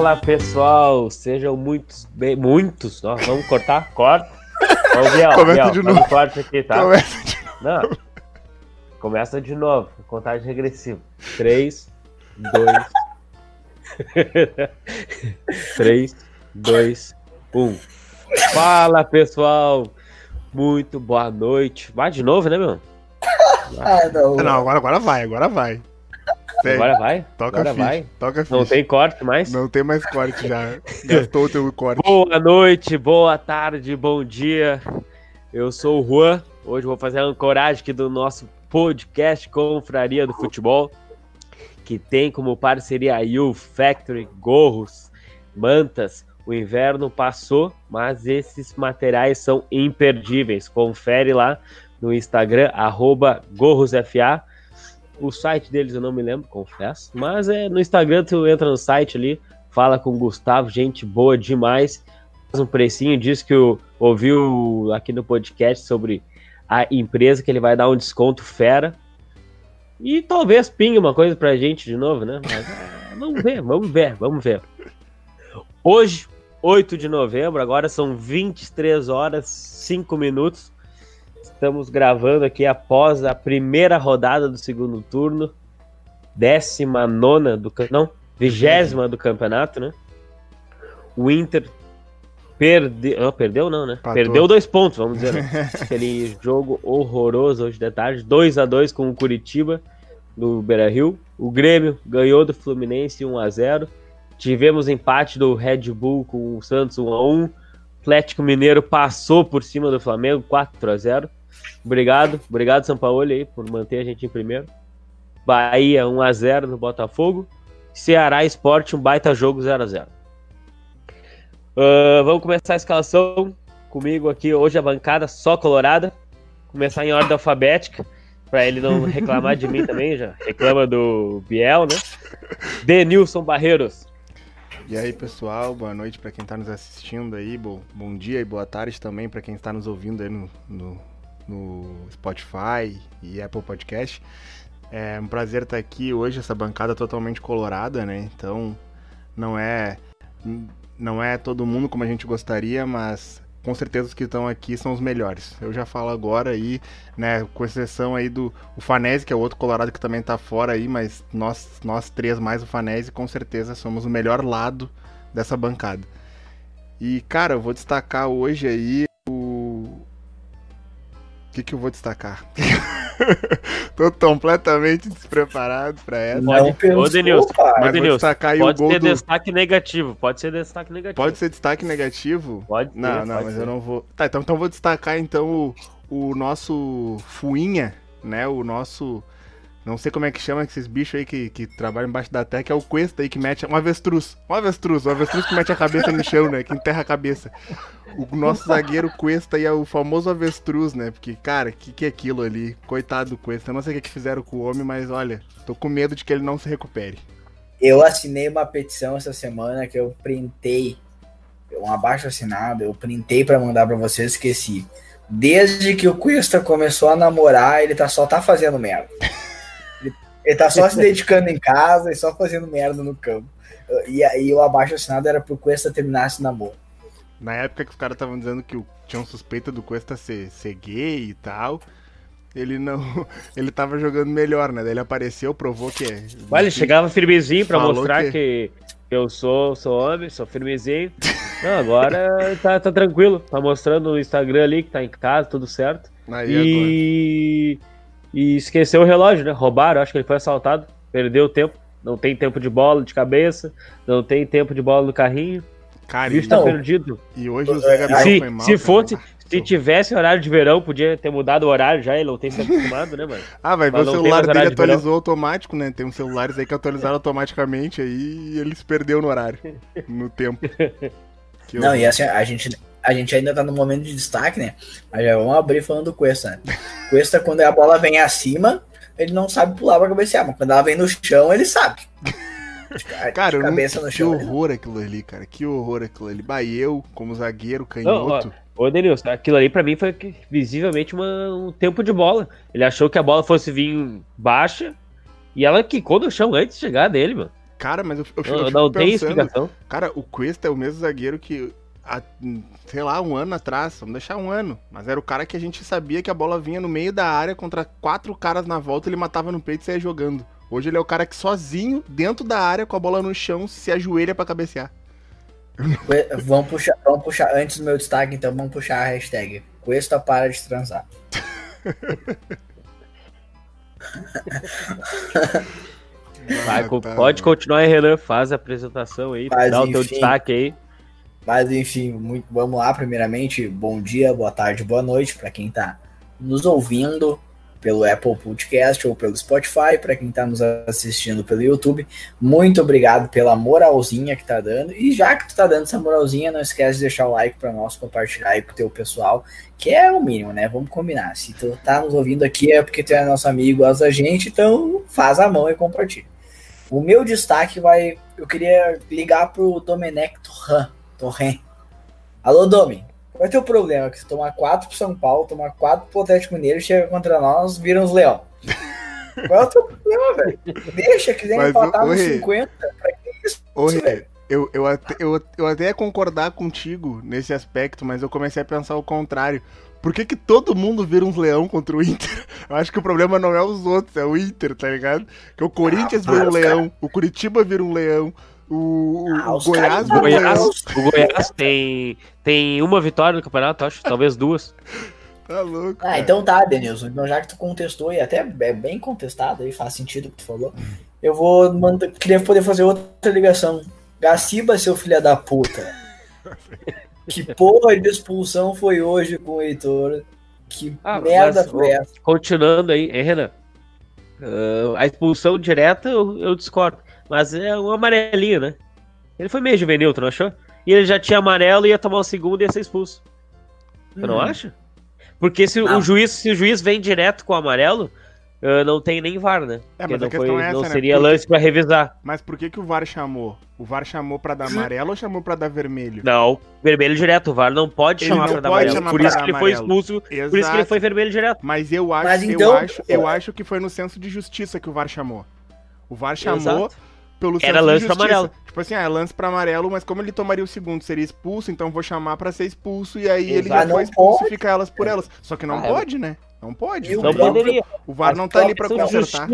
Fala pessoal, sejam muitos, bem, muitos, nós vamos cortar, corta. Começa Biel, de novo. corte aqui, tá? Começa de Não. Começa de novo, contagem regressiva. 3, 2. 3, 2, 1. Fala pessoal, muito boa noite. Vai de novo, né, meu? Ah, não. Não, agora, agora vai, agora vai. Tem, Agora vai? toca Agora ficha, vai. toca a Não ficha. tem corte mais? Não tem mais corte já. Gastou o teu corte. Boa noite, boa tarde, bom dia. Eu sou o Juan. Hoje vou fazer a ancoragem aqui do nosso podcast Confraria do Futebol, que tem como parceria a U Factory, gorros, mantas. O inverno passou, mas esses materiais são imperdíveis. Confere lá no Instagram, arroba gorrosfa. O site deles eu não me lembro, confesso. Mas é no Instagram, tu entra no site ali, fala com o Gustavo, gente boa demais. Faz um precinho, diz que o- ouviu aqui no podcast sobre a empresa que ele vai dar um desconto fera. E talvez pingue uma coisa pra gente de novo, né? Mas é, vamos ver, vamos ver, vamos ver. Hoje, 8 de novembro, agora são 23 horas 5 minutos. Estamos gravando aqui após a primeira rodada do segundo turno, décima nona do não, vigésima do campeonato, né? O Inter perdeu, não, perdeu não, né? Empatou. Perdeu dois pontos, vamos dizer. né? Aquele jogo horroroso hoje de tarde, 2 a 2 com o Curitiba do Beira-Rio. O Grêmio ganhou do Fluminense 1 a 0. Tivemos empate do Red Bull com o Santos 1 a 1. Atlético Mineiro passou por cima do Flamengo 4 a 0. Obrigado, obrigado São Paulo aí por manter a gente em primeiro. Bahia 1 a 0 no Botafogo. Ceará Esporte um baita jogo 0 a 0. Ah, vamos começar a escalação comigo aqui hoje a bancada só colorada. Começar em ordem alfabética para ele não reclamar de mim também, já reclama do Biel, né? Denilson Barreiros. E aí, pessoal, boa noite pra quem tá nos assistindo aí. Bom, bom dia e boa tarde também pra quem está nos ouvindo aí no, no, no Spotify e Apple Podcast. É um prazer estar aqui hoje, essa bancada totalmente colorada, né? Então, não é não é todo mundo como a gente gostaria, mas com certeza os que estão aqui são os melhores. Eu já falo agora aí, né, com exceção aí do o Fanese, que é o outro colorado que também tá fora aí, mas nós nós três mais o Fanese com certeza somos o melhor lado dessa bancada. E cara, eu vou destacar hoje aí o que que eu vou destacar? Tô completamente despreparado pra essa. Não Pode- Ô, Denilson. Ô, Denilson, destacar aí o Pode gol ser do destaque negativo, pode ser destaque negativo. Pode ser destaque negativo? Pode ser, Não, não, pode mas ser. eu não vou. Tá, então, então eu vou destacar então o, o nosso Fuinha, né? O nosso. Não sei como é que chama esses bichos aí que, que trabalham embaixo da terra, que é o Cuesta aí que mete. Um avestruz. Um avestruz. Um avestruz que mete a cabeça no chão, né? Que enterra a cabeça. O nosso zagueiro Cuesta aí é o famoso avestruz, né? Porque, cara, que que é aquilo ali? Coitado do Cuesta. Eu não sei o que, que fizeram com o homem, mas olha, tô com medo de que ele não se recupere. Eu assinei uma petição essa semana que eu printei, um abaixo assinado, eu printei pra mandar pra vocês, esqueci. Desde que o Cuesta começou a namorar, ele tá, só tá fazendo merda. Ele, tá só se dedicando em casa e só fazendo merda no campo. E aí o abaixo assinado era pro Cuesta terminar esse namoro. Na época que os caras estavam dizendo que tinham suspeita do Cuesta ser, ser gay e tal, ele não. Ele tava jogando melhor, né? Daí ele apareceu, provou que é. Olha, ele chegava firmezinho pra mostrar que- que... eu sou, sou homem, sou firmezinho. Não, agora tá, tá tranquilo. Tá mostrando no Instagram ali que tá em casa, tudo certo. Aí agora. E... esqueceu o relógio, né? Roubaram, acho que ele foi assaltado, perdeu o tempo. Não tem tempo de bola de cabeça, não tem tempo de bola no carrinho. O Cara, bicho e, tá Não. perdido. e hoje o Zé Gabriel Se, foi mal. se fosse, se tivesse horário de verão, podia ter mudado o horário já, ele não tem se acostumado, né, mano? Ah, vai ver Mas o celular dele horário de verão. atualizou automático, né? Tem uns celulares aí que atualizaram automaticamente aí e ele se perdeu no horário, no tempo. Que Não, horror. e assim, a gente, a gente ainda tá no momento de destaque, né? Mas já vamos abrir falando do Cuesta, né? Cuesta, quando a bola vem acima, ele não sabe pular pra cabecear, mas quando ela vem no chão, ele sabe. Cara, eu não... cabeça no que chão. ele horror aquilo ali, cara. Que horror aquilo ali. Bah, eu, como zagueiro, canhoto. Ô, Denilson, aquilo ali pra mim foi visivelmente uma- um tempo de bola. Ele achou que a bola fosse vir baixa e ela quicou no chão antes de chegar dele, mano. Cara, mas eu, eu, eu Não, fico não tem pensando, explicação. Cara, o Cuesta é o mesmo zagueiro que, há, sei lá, um ano atrás, vamos deixar um ano, mas era o cara que a gente sabia que a bola vinha no meio da área contra quatro caras na volta, ele matava no peito e saía jogando. Hoje ele é o cara que sozinho, dentro da área, com a bola no chão, se ajoelha pra cabecear. Vamos puxar, vamos puxar, antes do meu destaque, então, vamos puxar a hashtag. Cuesta para de transar. Vai, Ah, tá, pode mano. continuar aí, Renan. Faz a apresentação aí. Mas, dá o teu enfim. destaque aí. Mas enfim, muito, vamos lá. Primeiramente, bom dia, boa tarde, boa noite para quem tá nos ouvindo pelo Apple Podcast ou pelo Spotify, para quem tá nos assistindo pelo YouTube. Muito obrigado pela moralzinha que tá dando. E já que tu tá dando essa moralzinha, não esquece de deixar o like para nós, compartilhar aí com o teu pessoal, que é o mínimo, né? Vamos combinar. Se tu tá nos ouvindo aqui é porque tu é nosso amigo, gosta da gente, então faz a mão e compartilha. O meu destaque vai. Eu queria ligar pro Domenech Torran. Torren. Alô, Domi. Qual é o teu problema? Que se tomar 4 pro São Paulo, tomar 4 pro Atlético Mineiro, chega contra nós, vira uns leão. Qual é o teu problema, velho? Deixa, quiser Mas, empatar nos Rê, 50. Pra que isso, velho? eu, eu, até, eu, eu até ia concordar contigo nesse aspecto, mas eu comecei a pensar o contrário. Por que, que todo mundo vira uns leão contra o Inter? Eu acho que o problema não é os outros, é o Inter, tá ligado? Que o Corinthians Ah, vira um leão, o Curitiba vira um leão, o, o- Ah, o Goiás um Goiás, o Goiás tem, tem uma vitória no campeonato, acho. Talvez duas. Tá louco. Ah, cara. então tá, Denilson. Então já que tu contestou, e até é bem contestado aí, faz sentido o que tu falou, eu vou mandar. Queria poder fazer outra ligação. Gaciba, seu filho da puta. Que porra de expulsão foi hoje com o Heitor? Que Ah, merda mas, foi essa? Continuando aí, hein, Renan? Ah, a expulsão direta eu, eu discordo. Mas é um amarelinho, né? Ele foi meio juvenil, tu não achou? E ele já tinha amarelo, ia tomar o segundo e ia ser expulso. Tu não Hum. acha? Porque se Não. o juiz, se o juiz vem direto com o amarelo, ah, não tem nem VAR, né? É, Porque mas a não, questão é essa, não né? seria Porque- lance pra revisar. Mas por que, que o VAR chamou? O VAR chamou pra dar amarelo ou chamou pra dar vermelho? Não, vermelho direto. O VAR não pode Ele chamar não pra dar pode amarelo. chamar Por pra isso dar que ele foi amarelo. expulso. Exato. Por isso que ele foi vermelho direto. Mas eu acho, Mas eu então, acho, eu pô. acho que foi no senso de justiça que o VAR chamou. O VAR chamou Exato. Pelo Era lance pra justiça. amarelo. Tipo assim, ah, é lance pra amarelo, mas como ele tomaria o segundo, seria expulso, então vou chamar pra ser expulso e aí ele Exato. já Mas foi não expulso pode. e fica elas por elas. Só que não Ah, é. pode, né? Não pode. O Não poderia. O VAR não tá ali pra consertar.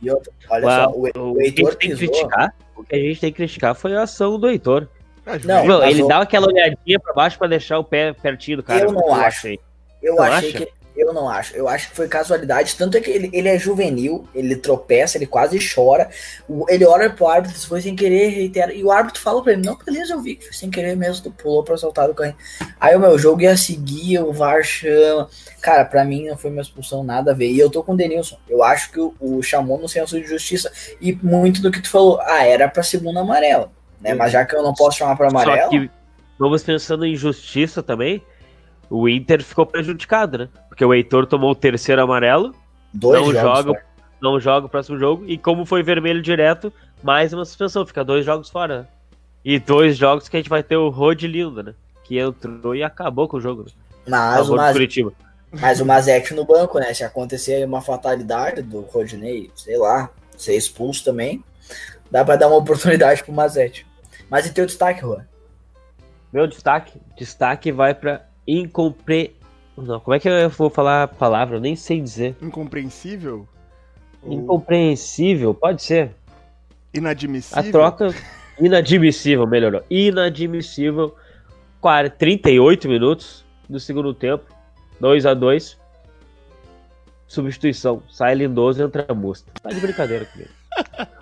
E outra, olha Uau, só, o, Heitor gente tem que criticar, o que a gente tem que criticar foi a ação do Heitor. Ah, Não, mas ele dá aquela olhadinha pra baixo pra deixar o pé pertinho do cara. Eu não acho. achei. Eu Não achei acha? que. Eu não acho. Eu acho que foi casualidade. Tanto é que ele, ele é juvenil, ele tropeça, ele quase chora. O- ele olha pro árbitro, se foi sem querer, reitera. E o árbitro fala pra ele: Não, beleza, eu vi que foi sem querer mesmo, tu pulou pra soltar do carrinho. Aí o meu jogo ia seguir, o VAR chama. Cara, pra mim não foi uma expulsão, nada a ver. E eu tô com o Denilson. Eu acho que o, o chamou no senso de justiça. E muito do que tu falou, ah, era pra segunda amarela. Né? Mas já que eu não posso chamar pra Só amarela. que, vamos pensando em justiça também, o Inter ficou prejudicado, né? Porque o Heitor tomou o terceiro amarelo, Dois não jogos joga, fora. não joga o próximo jogo, e como foi vermelho direto, mais uma suspensão, fica dois jogos fora. né? E dois jogos que a gente vai ter o Rod Lindo, né? Que entrou e acabou com o jogo. Né? Mas, mas, Curitiba. Mas o Mazek no banco, né? Se acontecer aí uma fatalidade do Rodney, sei lá, ser expulso também, dá pra dar uma oportunidade pro Mazete. Mas e teu destaque, Juan? Meu destaque, destaque vai pra incompre... Não, como é que eu vou falar a palavra? Eu nem sei dizer. Incompreensível? Incompreensível, pode ser. inadmissível? A troca inadmissível, melhorou. Inadmissível. 40, 38 minutos do segundo tempo. 2 a 2 Substituição. Sai Lindoso e entra Musta. Tá de brincadeira comigo.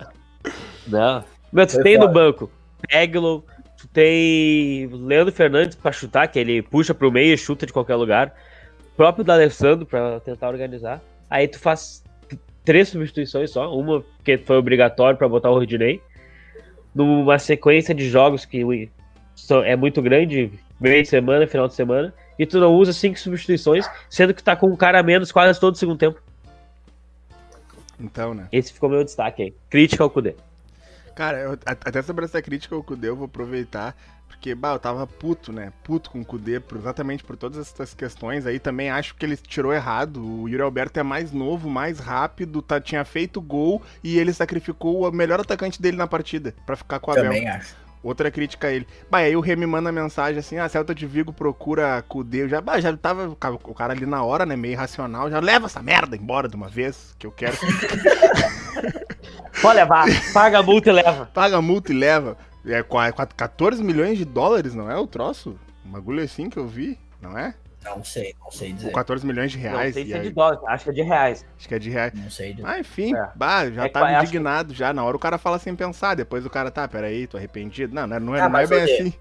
Não. Meu, tem no banco Peglo, tu tem Leandro Fernandes pra chutar, que ele puxa pro meio e chuta de qualquer lugar. O próprio D'Alessandro pra tentar organizar. Aí tu faz três substituições só, uma que foi obrigatório pra botar o Rodinei. Numa sequência de jogos que é muito grande, meio de semana, final de semana, e tu não usa cinco substituições, sendo que tá com um cara a menos quase todo o segundo tempo. Então, né? Esse ficou meu destaque aí. Crítica ao Kudê. Cara, eu, até sobre essa crítica ao Kudê eu vou aproveitar, porque, bah, eu tava puto, né? Puto com o Kudê, exatamente por todas essas questões aí. Também acho que ele tirou errado. O Yuri Alberto é mais novo, mais rápido, tá, tinha feito gol e ele sacrificou o melhor atacante dele na partida para ficar com Também Abel. acho. Outra crítica a ele. Bah, aí o Remy manda mensagem assim: ah, Celta de Vigo procura Kudê. Já, bah, já tava o cara ali na hora, né? Meio racional. Já leva essa merda embora de uma vez, que eu quero. Pode levar, paga a multa e leva. Paga a multa e leva. É 14 milhões de dólares, não é o troço? Um bagulho assim que eu vi, não é? Não sei, não sei dizer. 14 milhões de reais. Não sei se é de dólares, acho que é de reais. Acho que é de reais. Não sei dizer. Ah, enfim, é. bah, já é, tava indignado que... já. Na hora o cara fala sem pensar, depois o cara, tá, peraí, tô arrependido. Não, não, é, ah, não é bem assim.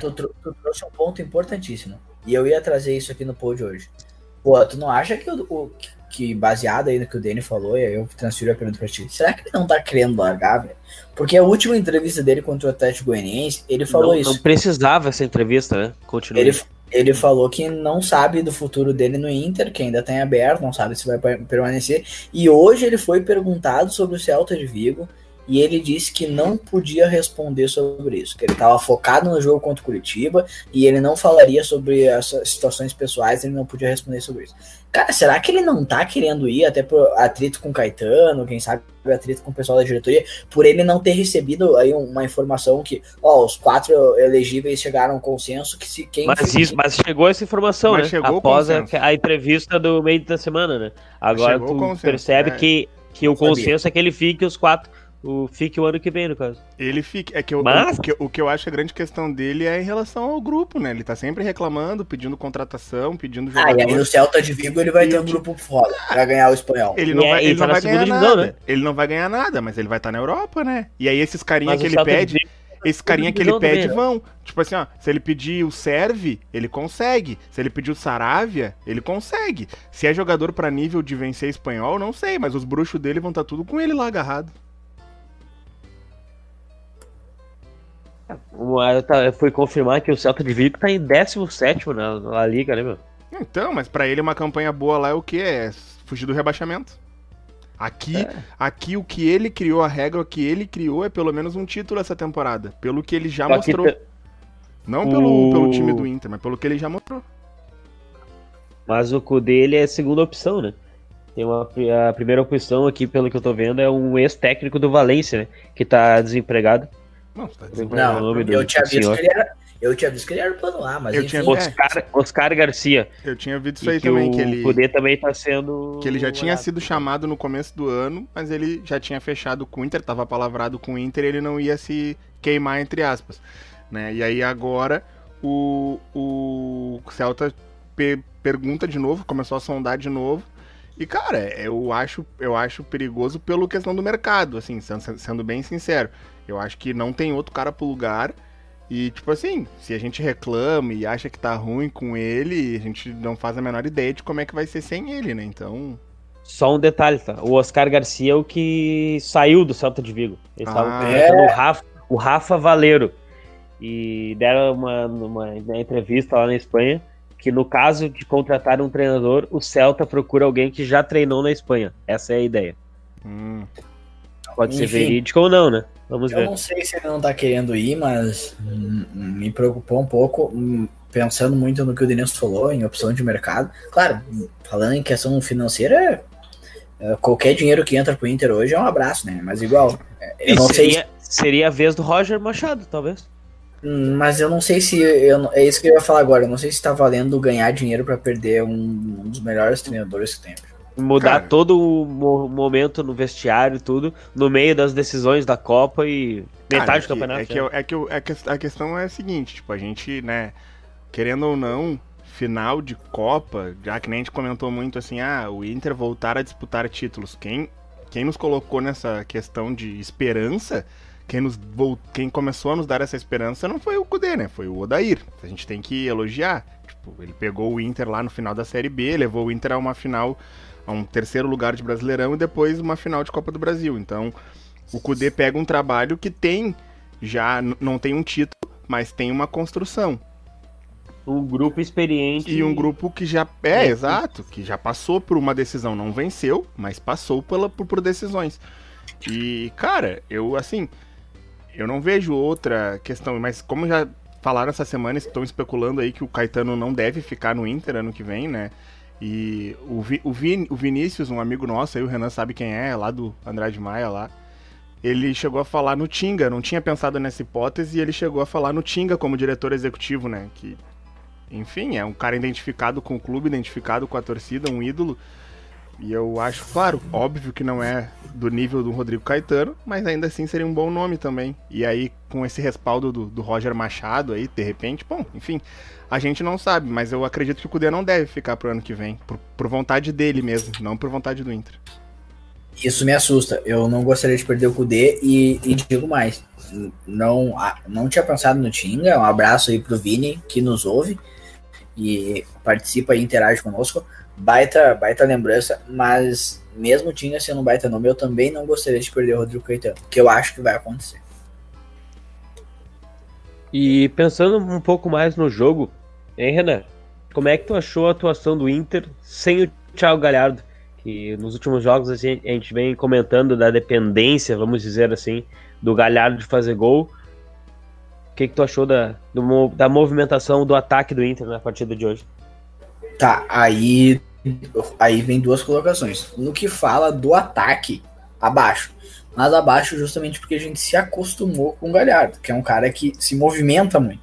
Tu, tu, tu, trouxe um ponto importantíssimo. E eu ia trazer isso aqui no pod hoje. Pô, tu não acha que o, o que baseado aí no que o Danny falou, e aí eu transfiro a pergunta pra ti, será que ele não tá querendo largar, velho? Porque a última entrevista dele contra o Atlético Goianiense, ele falou não, isso. Não precisava essa entrevista, né? Continua. Ele, ele falou que não sabe do futuro dele no Inter, que ainda tem aberto, não sabe se vai permanecer. E hoje ele foi perguntado sobre o Celta de Vigo e ele disse que não podia responder sobre isso, que ele estava focado no jogo contra o Curitiba e ele não falaria sobre as situações pessoais, ele não podia responder sobre isso. Cara, será que ele não tá querendo ir até por atrito com o Caetano, quem sabe atrito com o pessoal da diretoria, por ele não ter recebido aí uma informação que, ó, os quatro elegíveis chegaram a um consenso que se quem Mas isso, mas chegou essa informação, mas né? Chegou Após a, a, entrevista do meio da semana, né? Agora tu percebe é. que que o consenso é que ele fique os quatro o fique o ano que vem, no caso. Ele fica. É que eu, Mas... o, que, o que eu acho a grande questão dele é em relação ao grupo, né? Ele tá sempre reclamando, pedindo contratação, pedindo jogador. Ah, e aí no Celta de Vigo ele vai e ter um grupo foda pra ganhar o espanhol. Ele não, é, vai, ele tá não vai ganhar divisão, nada. Né? Ele não vai ganhar nada, mas ele vai estar tá na Europa, né? E aí esses carinha que ele pede. Esse carinha que ele pede também, vão. Tipo assim, ó, se ele pedir o Serve, ele consegue. Se ele pedir o Saravia, ele consegue. Se é jogador para nível de vencer espanhol, não sei, mas os bruxos dele vão estar tá tudo com ele lá agarrado. Foi confirmar que o Celta de Vigo tá em 17 na, na Liga, né, meu? Então, mas para ele uma campanha boa lá é o que? É fugir do rebaixamento. Aqui, é. aqui o que ele criou, a regra o que ele criou é pelo menos um título essa temporada. Pelo que ele já Só mostrou. Te... Não pelo, o... pelo time do Inter, mas pelo que ele já mostrou. Mas o cu dele é a segunda opção, né? Tem uma, a primeira opção aqui, pelo que eu tô vendo, é um ex-técnico do Valência, né? Que tá desempregado. Não, tá não eu, tinha visto que ele era, eu tinha visto que ele era plano A, mas eu enfim, tinha... Oscar, Oscar Garcia. Eu tinha visto isso aí também, que ele... O poder também tá sendo... Que ele já tinha sido chamado no começo do ano, mas ele já tinha fechado com o Inter, tava palavrado com o Inter, ele não ia se queimar, entre aspas. Né? E aí agora o, o Celta pe pergunta de novo, começou a sondar de novo, e, cara, eu acho, eu acho perigoso pelo questão do mercado, assim, sendo, sendo bem sincero. Eu acho que não tem outro cara pro lugar. E, tipo assim, se a gente reclama e acha que tá ruim com ele, a gente não faz a menor ideia de como é que vai ser sem ele, né? Então. Só um detalhe, tá? O Oscar Garcia é o que saiu do Celta de Vigo. Estavam ah, é? o Rafa, o Rafa Valeiro. E deram uma, uma, uma entrevista lá na Espanha que no caso de contratar um treinador, o Celta procura alguém que já treinou na Espanha. Essa é a ideia. Hum. Pode Enfim, ser verídico ou não, né? Vamos eu ver. Eu não sei se ele não tá querendo ir, mas me preocupou um pouco, hum, pensando muito no que o Denilson falou, em opção de mercado. Claro, falando em questão financeira, é, qualquer dinheiro que entra pro Inter hoje é um abraço, né? Mas igual, é, eu e não seria, sei. Seria a vez do Roger Machado, talvez. Hum, mas eu não sei se. Eu, é isso que eu ia falar agora. Eu não sei se tá valendo ganhar dinheiro para perder um, um, dos melhores treinadores que tem mudar Cara. todo o momento no vestiário tudo no meio das decisões da Copa e metade Cara, é do campeonato. É que, é, é que, é que a questão é a seguinte, tipo, a gente, né, querendo ou não, final de Copa, já que nem a gente comentou muito assim, ah, o Inter voltar a disputar títulos. Quem, quem nos colocou nessa questão de esperança, quem, nos, quem começou a nos dar essa esperança não foi o Kudê, né? Foi o Odair. A gente tem que elogiar. Tipo, ele pegou o Inter lá no final da Série B, levou o Inter a uma final a um terceiro lugar de Brasileirão e depois uma final de Copa do Brasil. Então, o Cudê pega um trabalho que tem já não tem um título, mas tem uma construção. Um grupo experiente. E um grupo que já. É, é exato, que já passou por uma decisão, não venceu, mas passou pela, por, por decisões. E, cara, eu, assim, eu não vejo outra questão, mas como já falaram essa semana, estão especulando aí que o Caetano não deve ficar no Inter ano que vem, né? E o, Vi, o, Vin, o Vinícius, um amigo nosso aí, o Renan sabe quem é, lá do Andrade Maia lá, ele chegou a falar no Tinga, não tinha pensado nessa hipótese, e ele chegou a falar no Tinga como diretor executivo, né? Que, enfim, é um cara identificado com o clube, identificado com a torcida, um ídolo. E eu acho, claro, óbvio que não é do nível do Rodrigo Caetano, mas ainda assim seria um bom nome também. E aí, com esse respaldo do, do Roger Machado aí, de repente, bom, enfim, a gente não sabe, mas eu acredito que o Cudê não deve ficar pro ano que vem, por, por vontade dele mesmo, não por vontade do Inter. Isso me assusta. Eu não gostaria de perder o Cudê e, e digo mais. Não, não tinha pensado no Tinga. Um abraço aí pro Vini, que nos ouve e participa e interage conosco baita, baita lembrança, mas mesmo tinha sendo um baita nome, eu também não gostaria de perder o Rodrigo Caetano, que eu acho que vai acontecer. E pensando um pouco mais no jogo, hein, Renan? Como é que tu achou a atuação do Inter sem o Thiago Galhardo? Que nos últimos jogos a gente, a gente vem comentando da dependência, vamos dizer assim, do Galhardo de fazer gol. O que, que tu achou da, do, da movimentação do ataque do Inter na partida de hoje? Tá, aí, aí vem duas colocações. No que fala do ataque, abaixo. Mas abaixo justamente porque a gente se acostumou com o Galhardo, que é um cara que se movimenta muito.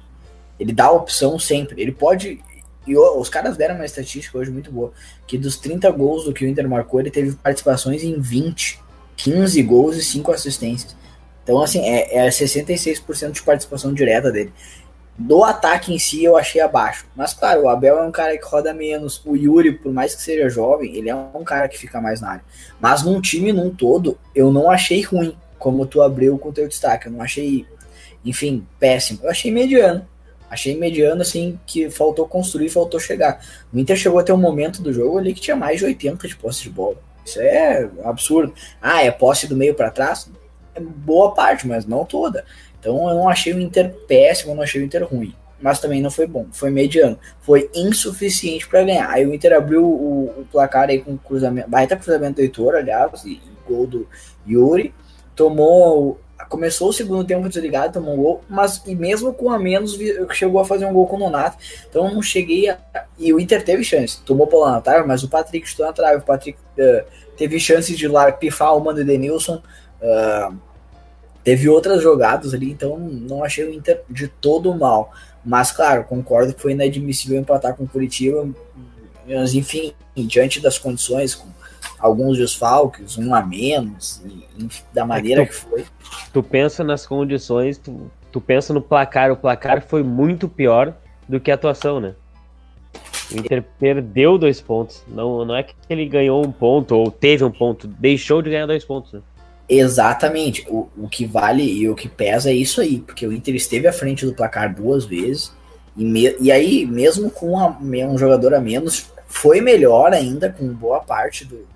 Ele dá opção sempre. Ele pode. E os caras deram uma estatística hoje muito boa. Que dos 30 gols do que o Inter marcou, ele teve participações em 20. 15 gols e 5 assistências. Então, assim, é, é 66% de participação direta dele. Do ataque em si eu achei abaixo. Mas claro, o Abel é um cara que roda menos. O Yuri, por mais que seja jovem, ele é um cara que fica mais na área. Mas num time num todo, eu não achei ruim, como tu abriu com o teu destaque. Eu não achei, enfim, péssimo. Eu achei mediano. Achei mediano, assim, que faltou construir, faltou chegar. O Inter chegou até um momento do jogo ali que tinha mais de 80 de posse de bola. Isso é absurdo. Ah, é posse do meio para trás? É boa parte, mas não toda. Então eu não achei o Inter péssimo, eu não achei o Inter ruim. Mas também não foi bom, foi mediano. Foi insuficiente para ganhar. Aí o Inter abriu o, o, placar aí com cruzamento, baita cruzamento do Heitor, aliás, e, e gol do Yuri. Tomou começou o segundo tempo desligado, tomou um gol, mas e mesmo com a menos chegou a fazer um gol com o Nonato. Então não cheguei a. E o Inter teve chance, tomou bola na trave, mas o Patrick estou na trave. O Patrick uh, teve chance de lá pifar o mano de Denilson. Uh, Teve outras jogadas ali, então não achei o Inter de todo mal. Mas, claro, concordo que foi inadmissível empatar com o Curitiba. Mas, enfim, diante das condições, com alguns desfalques, um a menos, e, da maneira é que, tu, que, foi. Tu pensa nas condições, tu, tu pensa no placar. O placar foi muito pior do que a atuação, né? O Inter perdeu dois pontos. Não, não é que ele ganhou um ponto ou teve um ponto, deixou de ganhar dois pontos. Né? Exatamente. O, o que vale e o que pesa é isso aí, porque o Inter esteve à frente do placar duas vezes, e, me, e aí, mesmo com a, um jogador a menos, foi melhor ainda com boa parte do,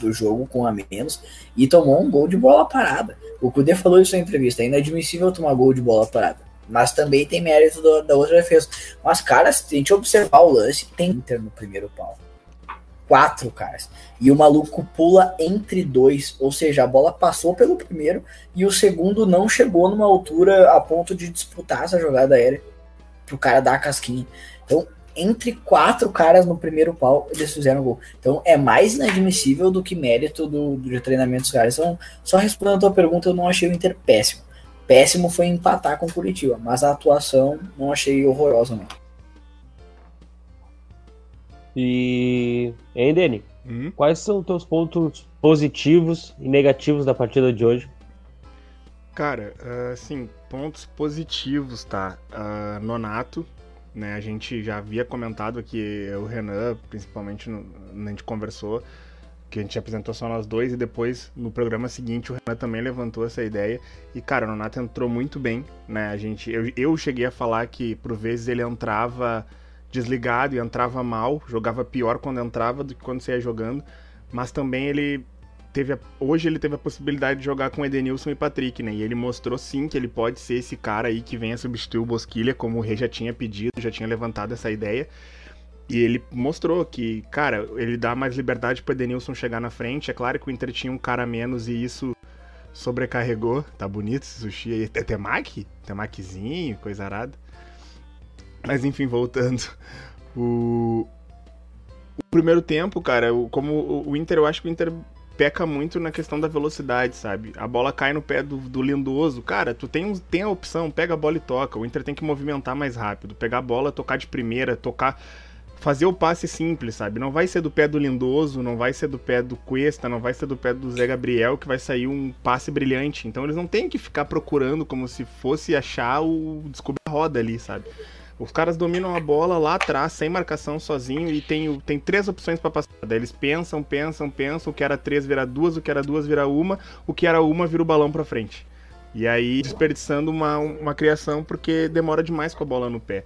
do jogo com a menos, e tomou um gol de bola parada. O Kudê falou isso na entrevista: é inadmissível tomar gol de bola parada. Mas também tem mérito do, da outra defesa. Mas, cara, se a gente observar o lance, tem Inter no primeiro pau quatro caras. E o maluco pula entre dois, ou seja, a bola passou pelo primeiro e o segundo não chegou numa altura a ponto de disputar essa jogada aérea pro cara dar a casquinha. Então, entre quatro caras no primeiro pau, eles fizeram gol. Então, é mais inadmissível do que mérito do, do treinamento dos caras. Então, só respondendo a tua pergunta, eu não achei o Inter péssimo. Péssimo foi empatar com o Curitiba, mas a atuação não achei horrorosa, não. E. Hein, Dani? Hum? Quais são os teus pontos positivos e negativos da partida de hoje? Cara, assim, pontos positivos, tá? Uh, Nonato, né? A gente já havia comentado aqui, o Renan, principalmente, no, a gente conversou, que a gente apresentou só nós dois, e depois, no programa seguinte, o Renan também levantou essa ideia. E, cara, o Nonato entrou muito bem, né? A gente, eu, eu cheguei a falar que, por vezes, ele entrava desligado e entrava mal, jogava pior quando entrava do que quando saía jogando, mas também ele teve a, hoje ele teve a possibilidade de jogar com Edenilson e Patrick, né? E ele mostrou sim que ele pode ser esse cara aí que venha substituir o Bosquilha, como o Rei já tinha pedido, já tinha levantado essa ideia. E ele mostrou que, cara, ele dá mais liberdade para Edenilson chegar na frente. É claro que o Inter tinha um cara menos e isso sobrecarregou. Tá bonito esse sushi aí. É temaki? Temakizinho, coisa arada. Mas enfim, voltando. O, o primeiro tempo, cara, como o Inter, eu acho que o Inter peca muito na questão da velocidade, sabe? A bola cai no pé do, do lindoso. Cara, tu tem, tem a opção, pega a bola e toca. O Inter tem que movimentar mais rápido. Pegar a bola, tocar de primeira, tocar. Fazer o passe simples, sabe? Não vai ser do pé do Lindoso, não vai ser do pé do Cuesta, não vai ser do pé do Zé Gabriel que vai sair um passe brilhante. Então eles não têm que ficar procurando como se fosse achar o descobrir a roda ali, sabe? Os caras dominam a bola lá atrás, sem marcação, sozinho, e tem, tem três opções para passar. Daí eles pensam, pensam, pensam, o que era três vira duas, o que era duas vira uma, o que era uma vira o balão para frente. E aí desperdiçando uma, uma criação porque demora demais com a bola no pé.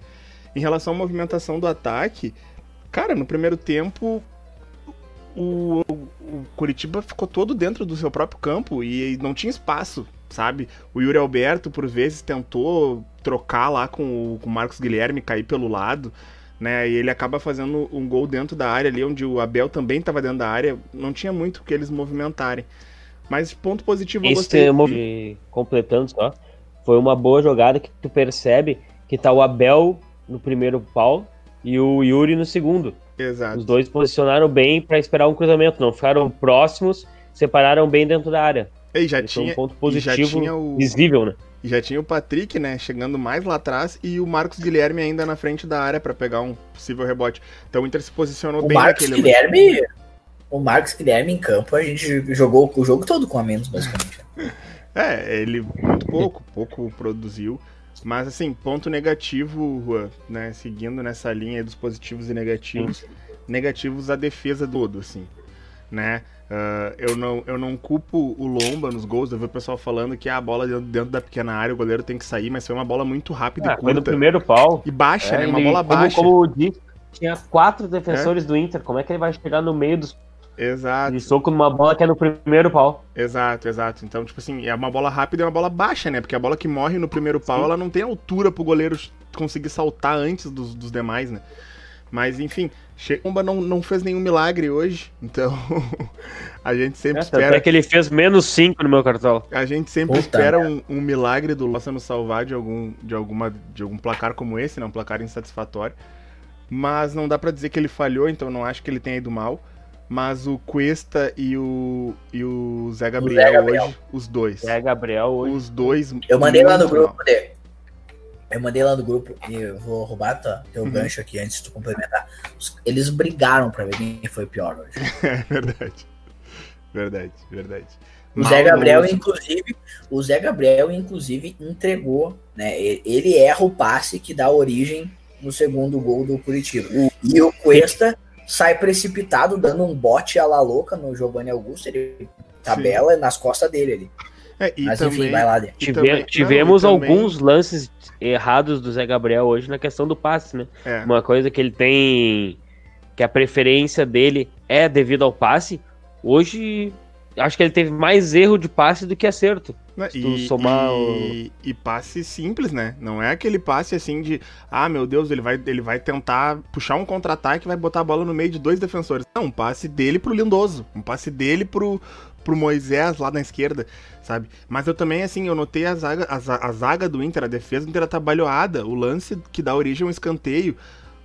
Em relação à movimentação do ataque, cara, no primeiro tempo o, o, Curitiba ficou todo dentro do seu próprio campo e não tinha espaço, sabe? O Yuri Alberto, por vezes, tentou trocar lá com o, com o Marcos Guilherme, cair pelo lado, né? E ele acaba fazendo um gol dentro da área ali, onde o Abel também estava dentro da área. Não tinha muito que eles movimentarem. Mas ponto positivo eu gostei. Esse, completando só, foi uma boa jogada que tu percebe que tá o Abel no primeiro pau e o Yuri no segundo. Exato. Os dois posicionaram bem para esperar um cruzamento, não ficaram próximos, separaram bem dentro da área. E já Esse tinha é um ponto positivo o... visível, né? E já tinha o Patrick, né, chegando mais lá atrás e o Marcos Guilherme ainda na frente da área para pegar um possível rebote. Então o Inter se posicionou o bem Marcos naquele Guilherme, momento. O Marcos Guilherme em campo, a gente jogou o jogo todo com a menos, basicamente. é, ele muito pouco, pouco produziu. Mas assim, ponto negativo, né, seguindo nessa linha dos positivos e negativos. Negativos a defesa do todo, assim, né? Uh, eu, não, eu não culpo o Lomba nos gols. Eu vi o pessoal falando que a bola dentro, dentro, da pequena área, o goleiro tem que sair, mas foi uma bola muito rápida é, e curta. Foi no primeiro pau. E baixa, é, né? Uma bola como, baixa. Como o disse, tinha quatro defensores é? do Inter. Como é que ele vai chegar no meio dos. Exato. De soco numa bola que é no primeiro pau. Exato, exato. Então, tipo assim, é uma bola rápida e uma bola baixa, né? Porque a bola que morre no primeiro pau, Sim. ela não tem altura pro goleiro conseguir saltar antes dos, dos demais, né? Mas enfim, Checomba não, não fez nenhum milagre hoje, então a gente sempre é, espera. Até que ele fez menos 5 no meu cartão. A gente sempre Puta espera um, um, milagre do Lossa nos salvar de algum, de, alguma, de algum placar como esse, né? um placar insatisfatório. Mas não dá para dizer que ele falhou, então não acho que ele tenha ido mal. Mas o Cuesta e o, e o Zé Gabriel, o Zé Gabriel. hoje, os dois. Zé Gabriel hoje. Os dois. Eu mandei lá no grupo dele. Eu mandei lá no grupo e eu vou roubar tá, teu uhum. gancho aqui antes de tu complementar. Eles brigaram pra ver quem foi pior hoje. É verdade. Verdade, verdade. O Zé Gabriel, inclusive, o Zé Gabriel, inclusive, entregou, né? Ele erra o passe que dá origem no segundo gol do Curitiba. E o Cuesta sai precipitado, dando um bote à la louca no Giovanni Augusto. Ele tabela Sim. nas costas dele ali. É, Mas também, enfim, vai lá. Tive, também, tivemos não, alguns também... lances errados do Zé Gabriel hoje na questão do passe, né? É. Uma coisa que ele tem. que a preferência dele é devido ao passe. Hoje, acho que ele teve mais erro de passe do que acerto. E, somar e, o... e, passe simples, né? Não é aquele passe assim de, ah, meu Deus, ele vai, ele vai tentar puxar um contra-ataque e vai botar a bola no meio de dois defensores. Não, um passe dele pro Lindoso, um passe dele pro, pro Moisés lá na esquerda, sabe? Mas eu também, assim, eu notei a zaga, a, a zaga do Inter, a defesa do Inter atabalhoada, o lance que dá origem a um escanteio.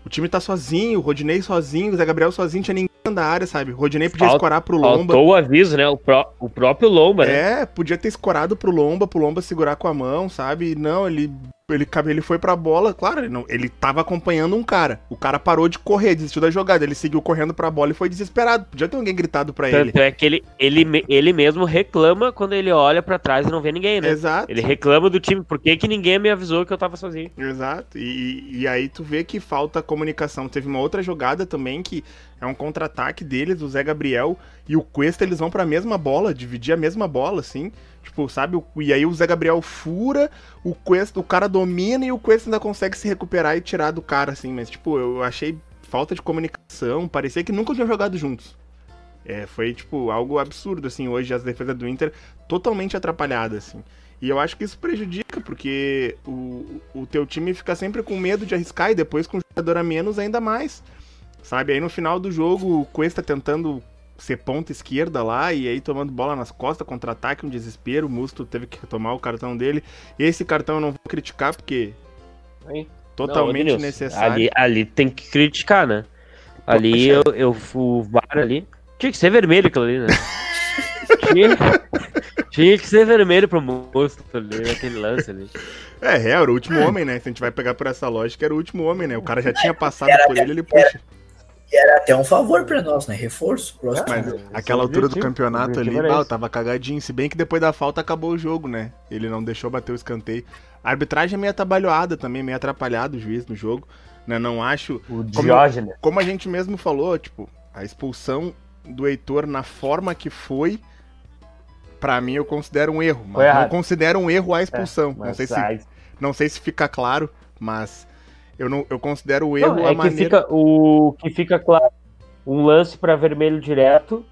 O time tá sozinho, o Rodinei sozinho, o Zé Gabriel sozinho, tinha ninguém da área, sabe? O Rodinei podia Falt, escorar pro Lomba. Faltou o aviso, né? O, pró o próprio Lomba, né? É, podia ter escorado pro Lomba, pro Lomba segurar com a mão, sabe? Não, ele ele, ele foi pra bola, claro, ele, não, ele tava acompanhando um cara. O cara parou de correr, desistiu da jogada. Ele seguiu correndo pra bola e foi desesperado. Podia ter alguém gritado pra Tanto ele. é que ele, ele, ele mesmo reclama quando ele olha para trás e não vê ninguém, né? Exato. Ele reclama do time, por que, que ninguém me avisou que eu tava sozinho? Exato. E, e aí tu vê que falta comunicação. Teve uma outra jogada também que é um contra-ataque deles, o Zé Gabriel e o Cuesta, eles vão pra mesma bola, dividir a mesma bola, assim. Tipo, sabe? E aí o Zé Gabriel fura, o Cuesta, o cara domina e o Cuesta ainda consegue se recuperar e tirar do cara, assim. Mas, tipo, eu achei falta de comunicação, parecia que nunca tinham jogado juntos. É, foi, tipo, algo absurdo, assim, hoje as defesas do Inter totalmente atrapalhadas, assim. E eu acho que isso prejudica, porque o, o teu time fica sempre com medo de arriscar e depois com um jogador a menos ainda mais. Sabe? Aí no final do jogo, o Cuesta tentando ser ponta esquerda lá e aí tomando bola nas costas, contra-ataque, um desespero. O Musto teve que tomar o cartão dele. Esse cartão eu não vou criticar porque Hein? totalmente Não, necessário. Ali, ali tem que criticar, né? Ali eu, eu o VAR ali. Tinha que ser vermelho aquilo ali, né? tinha, tinha que ser vermelho pro monstro ali, naquele lance ali. É, é, era o último homem, né? Se a gente vai pegar por essa lógica, era o último homem, né? O cara já tinha passado Era- por ele, ele puxa. E era até um favor pra nós, né? Reforço. Próximo. Mas esse aquela é altura do campeonato ali, tava cagadinho. Se bem que depois da falta acabou o jogo, né? Ele não deixou bater o escanteio. A arbitragem é meio atabalhoada também, meio atrapalhado o juiz no jogo. Né? Não acho. O Como- Diógenes. Como a gente mesmo falou, tipo, a expulsão do Heitor na forma que foi, pra mim eu considero um erro. Mas não considero um erro a expulsão. não, Mas sei se, não sei se fica claro, mas eu, não, eu considero o erro Não, a é que maneira. fica, o que fica claro, um lance pra vermelho direto,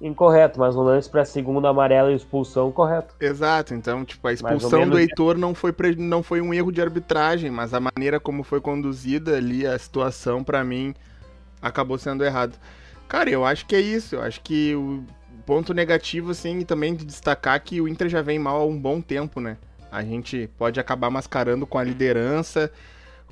incorreto, mas um lance pra segunda amarela e expulsão, correto. Exato, então, tipo, a expulsão do. Heitor não foi, pre- não foi um erro de arbitragem, mas a maneira como foi conduzida ali a situação, pra mim, acabou sendo errado. Cara, eu acho que é isso, eu acho que o ponto negativo, assim, e também de destacar que o Inter já vem mal há um bom tempo, né? A gente pode acabar mascarando com a liderança,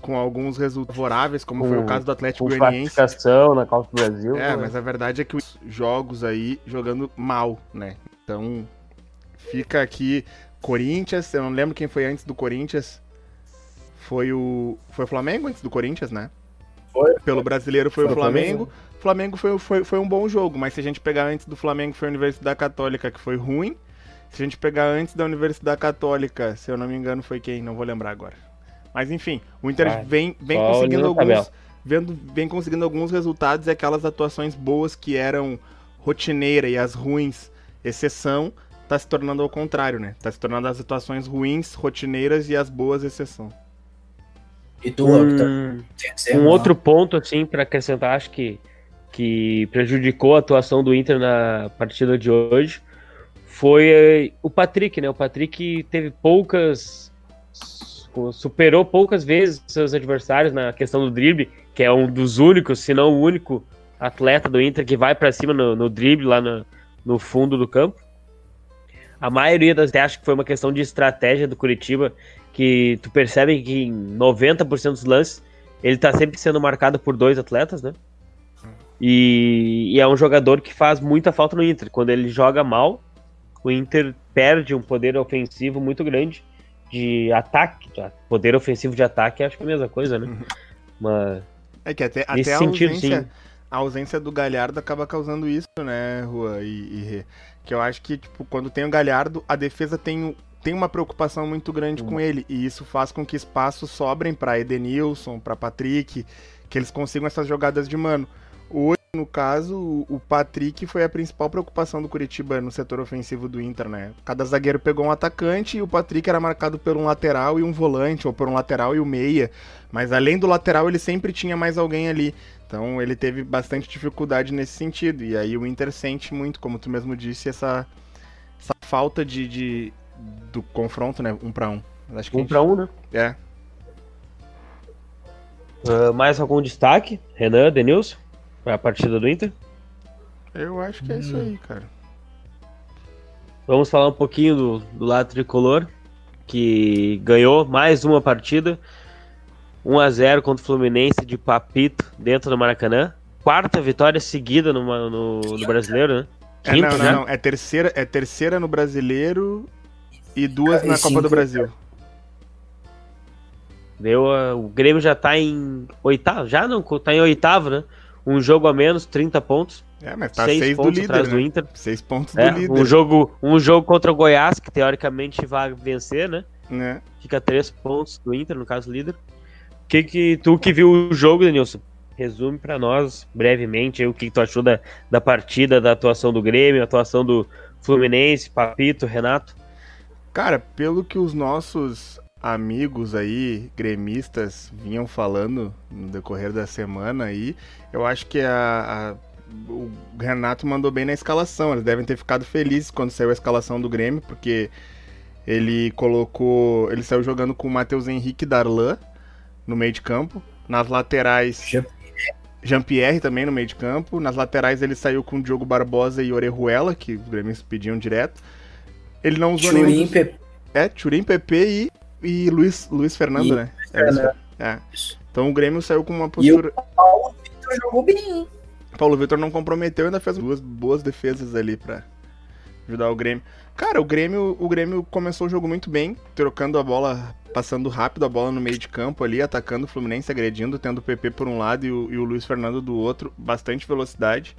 com alguns resultados favoráveis, como foi o Com- caso do Atlético Com Goianiense. classificação na Copa do Brasil. É, né? mas a verdade é que os jogos aí jogando mal, né? Então fica aqui Corinthians, eu não lembro quem foi antes do Corinthians. Foi o foi o Flamengo antes do Corinthians, né? Foi. Pelo brasileiro foi, Foi o o Flamengo. Flamengo foi, foi, foi um bom jogo, mas se a gente pegar antes do Flamengo foi a Universidade Católica, que foi ruim. Se a gente pegar antes da Universidade Católica, se eu não me engano, foi quem? Não vou lembrar agora. Mas enfim, o Inter Vai, vem, vem só conseguindo alguns. Vendo, vem conseguindo alguns resultados e aquelas atuações boas que eram rotineira e as ruins exceção, tá se tornando ao contrário, né? Tá se tornando as atuações ruins, rotineiras e as boas exceção. E tu? Um, que ser um outro ponto, assim, pra acrescentar, acho que, que prejudicou a atuação do Inter na partida de hoje foi eh, o Patrick, né? O Patrick teve poucas. Superou poucas vezes seus adversários na questão do drible, que é um dos únicos, se não o único atleta do Inter que vai pra cima no, no drible lá no, no fundo do campo. A maioria das acho que foi uma questão de estratégia do Curitiba, que tu percebe que em 90% dos lances ele tá sempre sendo marcado por dois atletas, né? E, e é um jogador que faz muita falta no Inter. Quando ele joga mal, o Inter perde um poder ofensivo muito grande de ataque. tá? Poder ofensivo de ataque acho que é a mesma coisa, né? Mas É que até, nesse até a sentido, ausência, sim. a ausência do Galhardo acaba causando isso, né, Rua e, e Rê? Que eu acho que, tipo, quando tem o Galhardo, a defesa tem, tem uma preocupação muito grande com ele. E isso faz com que espaços sobrem pra Edenilson, pra Patrick, que eles consigam essas jogadas de mano. Hoje, no caso, o- Patrick foi a principal preocupação do Curitiba no setor ofensivo do Inter, né? Cada zagueiro pegou um atacante e o Patrick era marcado por um lateral e um volante, ou por um lateral e o meia. Mas além do lateral, ele sempre tinha mais alguém ali. Então ele teve bastante dificuldade nesse sentido. E aí o Inter sente muito, como tu mesmo disse, essa, essa falta de, de- do confronto, né? Um pra um. Acho que Um gente- pra um, né? É. Ah, mais algum destaque? Renan, Denilson? Pra partida do Inter? Eu acho que é isso aí, cara. Vamos falar um pouquinho do, do lado tricolor, que ganhou mais uma partida. 1 a 0 contra o Fluminense de Papito dentro do Maracanã. Quarta vitória seguida no, no, no brasileiro, né? É, Quinta não, já? não, não. É terceira, é terceira no brasileiro e duas E na Copa do Brasil. Deu, a- o Grêmio já tá em oitavo, já não, tá em oitavo, né? Um jogo a menos, 30 pontos. É, mas tá seis seis, do pontos líder, atrás né? do Inter. Seis pontos É, do líder. um, jogo, um jogo contra o Goiás, que teoricamente vai vencer, né? né? Fica três pontos do Inter, no caso líder. Que que tu que viu o jogo, Denilson? Resume pra nós brevemente aí, o que, que tu achou da, da partida, da atuação do Grêmio, atuação do Fluminense, Papito, Renato. Cara, pelo que os nossos amigos aí, gremistas, vinham falando no decorrer da semana aí, eu acho que a, a- o Renato mandou bem na escalação. Eles devem ter ficado felizes quando saiu a escalação do Grêmio, porque ele colocou. Ele saiu jogando com o Matheus Henrique Darlan no meio de campo. Nas laterais. Jean-Pierre também no meio de campo. Nas laterais ele saiu com o Diogo Barbosa e Orejuela, que os gremistas pediam direto. Ele não usou Churim, nenhum. dos-. É, Turim, PP e, e Luiz, Luiz Fernando, E né? Fernando. É. Então o Grêmio saiu com uma postura. Paulo Vitor jogou bem. Paulo Vitor não comprometeu, ainda fez duas boas defesas ali pra ajudar o Grêmio. Cara, o Grêmio, o Grêmio começou o jogo muito bem, trocando a bola, passando rápido a bola no meio de campo ali, atacando o Fluminense, agredindo, tendo o PP por um lado e o, e o Luiz Fernando do outro, bastante velocidade,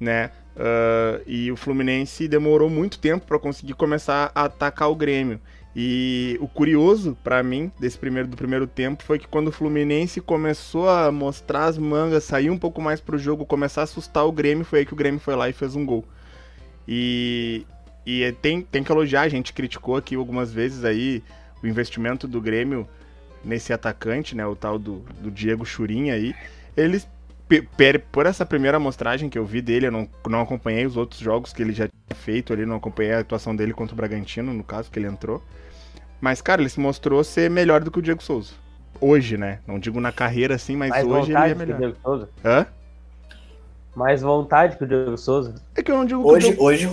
né? Ah, e o Fluminense demorou muito tempo pra conseguir começar a atacar o Grêmio. E o curioso pra mim desse primeiro do primeiro tempo foi que quando o Fluminense começou a mostrar as mangas, sair um pouco mais pro jogo, começar a assustar o Grêmio, foi aí que o Grêmio foi lá e fez um gol. E, e tem, tem que elogiar, a gente criticou aqui algumas vezes aí o investimento do Grêmio nesse atacante, né, o tal do, do Diego Churinha aí. Eles por essa primeira amostragem que eu vi dele, eu não, não acompanhei os outros jogos que ele já tinha feito ali, não acompanhei a atuação dele contra o Bragantino, no caso, que ele entrou. Mas, cara, ele se mostrou ser melhor do que o Diego Souza. Hoje, né? Não digo na carreira assim, mas Mais hoje ele vontade é que o melhor. Diego Souza. Hã? Mais vontade que o Diego Souza. É que eu não digo que o Hoje, Diego- hoje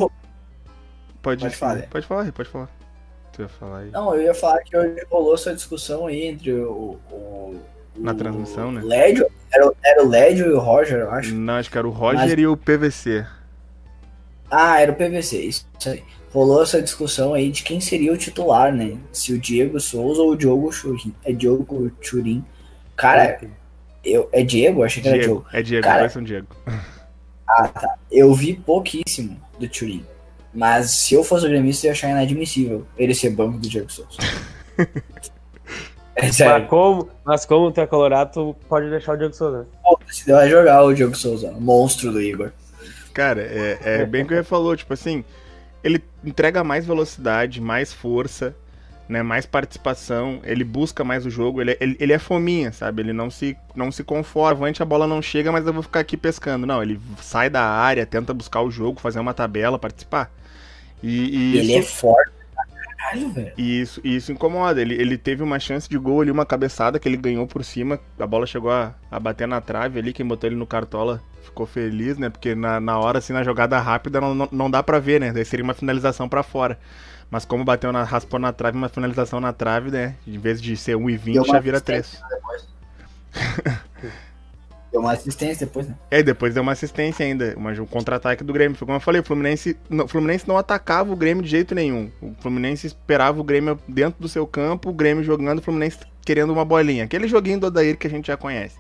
Pode, pode falar. Pode falar, pode falar. Tu ia falar aí. Não, eu ia falar que hoje rolou essa discussão aí entre o. o Na o transmissão, né? Lédio, era, o- era o Lédio e o Roger, eu acho. Não, acho que era o Roger Mas- e o PVC. Ah, era o PVC, isso aí. Rolou essa discussão aí de quem seria o titular, né? Se o Diego Souza ou o Diogo Churin. É Diogo Churin. Cara, eu, é Diego? Achei que era Diego. Diogo. É Diego, Cara- vai ser um Diego. Ah, tá. Eu vi pouquíssimo do Churin. Mas se eu fosse o gremista, eu ia achar inadmissível ele ser banco do Diego Souza. é Mas sério. como, mas como tu é colorado, tu pode deixar o Diego Souza. Se vai jogar o Diego Souza, o monstro do Igor. Cara, é, é bem o que ele falou, tipo assim, ele entrega mais velocidade, mais força, né, mais participação, ele busca mais o jogo, ele, é- ele, ele é fominha, sabe? Ele não se, não se conforma, antes a bola não chega, mas eu vou ficar aqui pescando. Não, ele sai da área, tenta buscar o jogo, fazer uma tabela, participar. E, e Ele isso- é forte pra caralho, velho. E isso, e isso incomoda. Ele, ele teve uma chance de gol ali, uma cabeçada que ele ganhou por cima. A bola chegou a, a bater na trave ali. Quem botou ele no cartola ficou feliz, né? Porque na, na hora, assim, na jogada rápida, não, não, não dá pra ver, né? Daí seria uma finalização pra fora. Mas como bateu na, raspou na trave, uma finalização na trave, né? Em vez de ser 1,20, Deu uma já vira assistência 3. depois. Deu uma assistência depois, né? É, depois deu uma assistência ainda, uma- um contra-ataque do Grêmio. Foi como eu falei, o Fluminense, não, o Fluminense não atacava o Grêmio de jeito nenhum. O Fluminense esperava o Grêmio dentro do seu campo, o Grêmio jogando, o Fluminense querendo uma bolinha. Aquele joguinho do Odair que a gente já conhece.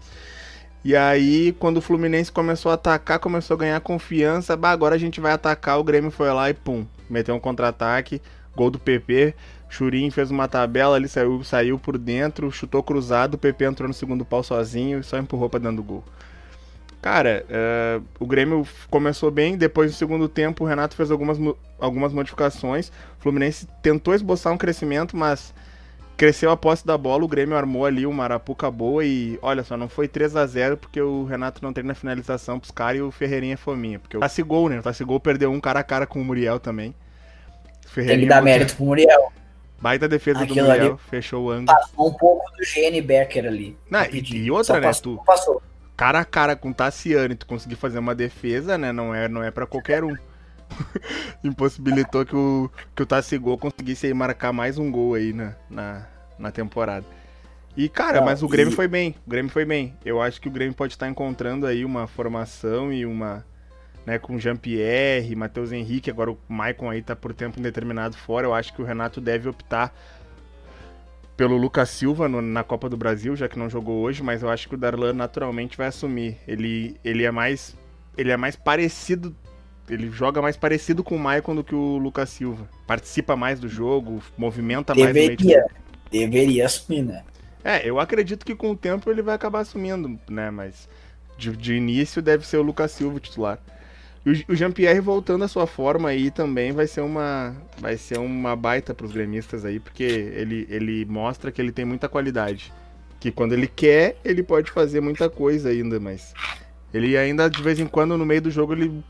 E aí, quando o Fluminense começou a atacar, começou a ganhar confiança, bah, agora a gente vai atacar, o Grêmio foi lá e pum, meteu um contra-ataque, gol do PP, Churin fez uma tabela ali, saiu, saiu por dentro, chutou cruzado, o PP entrou no segundo pau sozinho e só empurrou pra dentro do gol. Cara, é, o Grêmio começou bem, depois no segundo tempo o Renato fez algumas, algumas modificações. O Fluminense tentou esboçar um crescimento, mas cresceu a posse da bola, o Grêmio armou ali uma arapuca boa e olha só, não foi 3 a 0 porque o Renato não treina a finalização pros caras e o Ferreirinha é fominha. Porque o Tassigol, né? O Tassigol perdeu um cara a cara com o Muriel também. O Tem que Ferreirinha dar botou- mérito pro Muriel. Baita defesa do Aquilo Muriel, ali- fechou o ângulo. Passou um pouco do GN Becker ali. Não, e, e outra, Só né? Passou, Tu, passou. cara a cara com o Tassiano e tu conseguir fazer uma defesa, né? Não é, não é para qualquer um. Impossibilitou que o, que o Tassigol conseguisse aí marcar mais um gol aí na, na, na temporada. E, cara, Não, mas o Grêmio e- foi bem. O Grêmio foi bem. Eu acho que o Grêmio pode estar encontrando aí uma formação e uma. Né, com Jean-Pierre, Matheus Henrique, agora o Maicon aí tá por tempo indeterminado fora. Eu acho que o Renato deve optar pelo Lucas Silva no- na Copa do Brasil, já que não jogou hoje, mas eu acho que o Darlan naturalmente vai assumir. Ele, ele é mais ele é mais parecido, ele joga mais parecido com o Maicon do que o Lucas Silva. Participa mais do jogo, movimenta mais o meio de Deveria. Deveria assumir, né? É, eu acredito que com o tempo ele vai acabar assumindo, né, mas de, de início deve ser o Lucas Silva o titular. E o, o Jean-Pierre voltando à sua forma aí também vai ser uma vai ser uma baita pros gremistas aí, porque ele, ele mostra que ele tem muita qualidade. Que quando ele quer, ele pode fazer muita coisa ainda, mas ele ainda de vez em quando no meio do jogo ele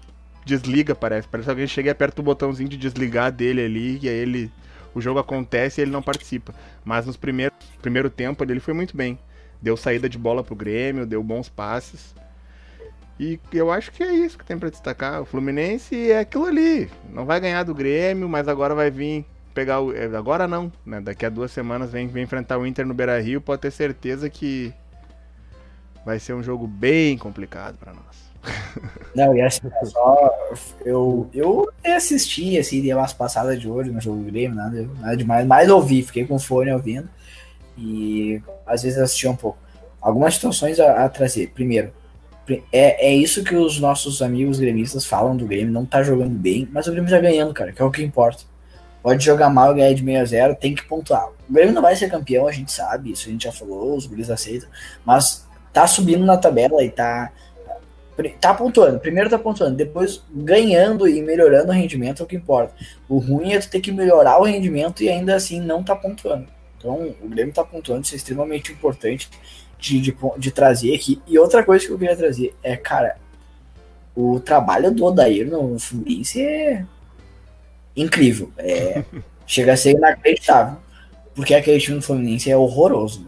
desliga, parece. Parece que alguém chega e aperta o botãozinho de desligar dele ali e aí ele o jogo acontece e ele não participa. Mas nos primeiros primeiro tempo ele foi muito bem. Deu saída de bola pro Grêmio, deu bons passes. E eu acho que é isso que tem para destacar. O Fluminense é aquilo ali. Não vai ganhar do Grêmio, mas agora vai vir pegar o. É, agora não, né? Daqui a duas semanas vem, vem enfrentar o Inter no Beira Rio. Pode ter certeza que vai ser um jogo bem complicado para nós. Não, e assim, é só. Eu, eu assisti, assim, dei umas passadas de olho no jogo do Grêmio, nada, nada demais. Mais ouvi, fiquei com fone ouvindo. E às vezes assisti um pouco. Algumas situações a, a trazer. Primeiro, é, é isso que os nossos amigos gremistas falam do Grêmio. Não tá jogando bem, mas o Grêmio tá ganhando, cara, que é o que importa. Pode jogar mal e ganhar de meio a zero, tem que pontuar. O Grêmio não vai ser campeão, a gente sabe, isso a gente já falou, os guris aceitam, mas tá subindo na tabela e tá tá pontuando. Primeiro tá pontuando, depois ganhando e melhorando o rendimento é o que importa. O ruim é tu ter que melhorar o rendimento e ainda assim não tá pontuando. Então, o Grêmio tá pontuando, isso é extremamente importante de, de, de trazer aqui. E outra coisa que eu queria trazer é, cara, o trabalho do Odair no Fluminense é incrível. É, chega a ser inacreditável. Porque aquele time do Fluminense é horroroso.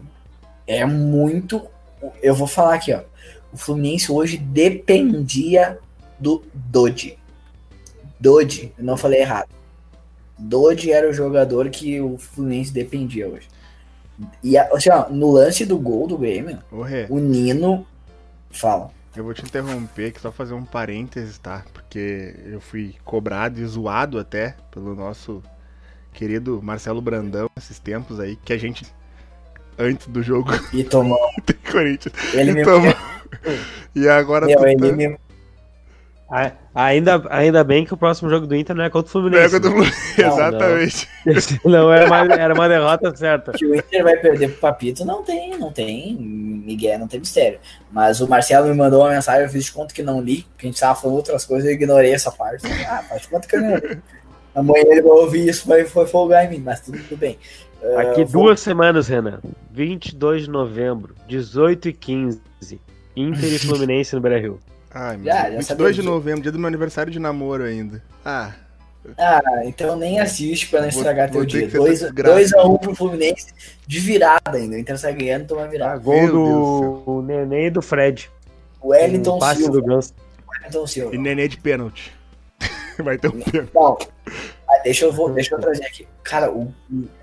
É muito. Eu vou falar aqui, ó. O Fluminense hoje dependia do Dodi. Dodi, eu não falei errado. Dodi era o jogador que o Fluminense dependia hoje. E assim, ó, no lance do gol do Grêmio, o Nino fala. Eu vou te interromper aqui, só fazer um parênteses, tá? Porque eu fui cobrado e zoado até pelo nosso querido Marcelo Brandão esses tempos aí, que a gente antes do jogo. E tomou. Corinthians. Ele e me tomou. E agora Meu, ele tá... Ainda, ainda bem que o próximo jogo do Inter não é contra o Fluminense. Não é contra o? Fluminense, não, exatamente. Não, não era, uma, era uma derrota certa. Que o Inter vai perder pro Papito, não tem, não tem. Miguel não tem mistério. Mas o Marcelo me mandou uma mensagem, eu fiz de conta que não li, porque a gente tava falando outras coisas, eu ignorei essa parte. Ah, faz de conta que eu não li. Amanhã ele vai ouvir isso, vai foi folgar em mim, mas tudo, tudo bem. Aqui uh, duas vou... semanas, Renan. 22 de novembro, 18 e 15. Inter e Fluminense no Brasil. Ai, meu já, já 22 de novembro, dia do meu aniversário de namoro ainda. Ah. Ah, então nem assiste pra não estragar vou, teu vou dia. 2x1 um pro Fluminense de virada ainda. O Inter sai ganhando, toma virada. Ah, gol do Nenê e do Fred. O Wellington um Silva. Do Ganso. Wellington Silva. E Nenê de pênalti. Vai ter um pênalti. Não, deixa eu, vou, deixa eu trazer aqui. Cara, o,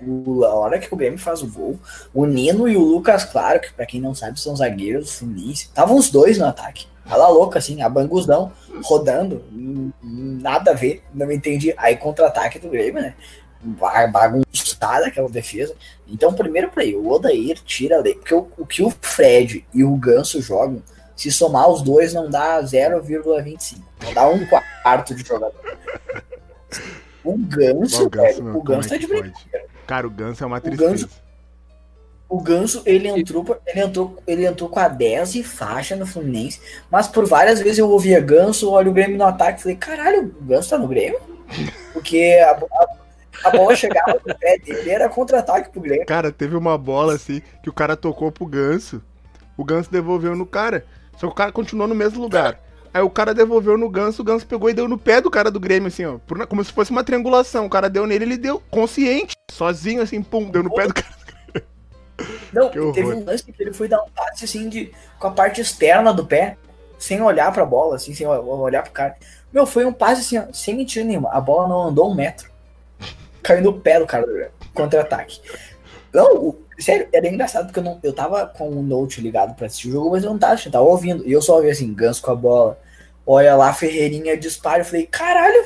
o, a hora que o Grêmio faz o gol, o Nino e o Lucas Claro, que pra quem não sabe são zagueiros do Fluminense, estavam os dois no ataque. Ela louca, assim, a banguzão, rodando, nada a ver, não entendi. Aí contra-ataque do Grêmio, né? Bagunçada aquela defesa. Então, primeiro play, o Odair tira ali, porque o, o que o Fred e o Ganso jogam, se somar os dois, não dá 0,25. Não dá um quarto de jogador. O Ganso, o Ganso, velho, o Ganso tá de brincadeira. Cara, o Ganso é uma tristeza. O Ganso, o Ganso, ele entrou, ele entrou, ele entrou com a 10 e faixa no Fluminense, mas por várias vezes eu ouvia Ganso, olha o Grêmio no ataque, falei, caralho, o Ganso tá no Grêmio? Porque a, a, a bola chegava no pé dele, era contra-ataque pro Grêmio. Cara, teve uma bola assim, que o cara tocou pro Ganso, o Ganso devolveu no cara, só que o cara continuou no mesmo lugar. Aí o cara devolveu no Ganso, o Ganso pegou e deu no pé do cara do Grêmio, assim, ó. Como se fosse uma triangulação. O cara deu nele, ele deu consciente, sozinho, assim, pum, deu no pé do cara do Grêmio. Não, teve um lance que ele foi dar um passe, assim, de, com a parte externa do pé, sem olhar pra bola, assim, sem olhar pro cara. Meu, foi um passe, assim, ó, sem mentira nenhuma. A bola não andou um metro. Caiu no pé do cara do Grêmio. Contra-ataque. Não, sério, era engraçado porque eu, não, eu tava com o Note ligado pra assistir o jogo, mas eu não tava, eu tava ouvindo. E eu só ouvi assim, ganso com a bola, Olha lá, Ferreirinha dispara. Eu falei, caralho,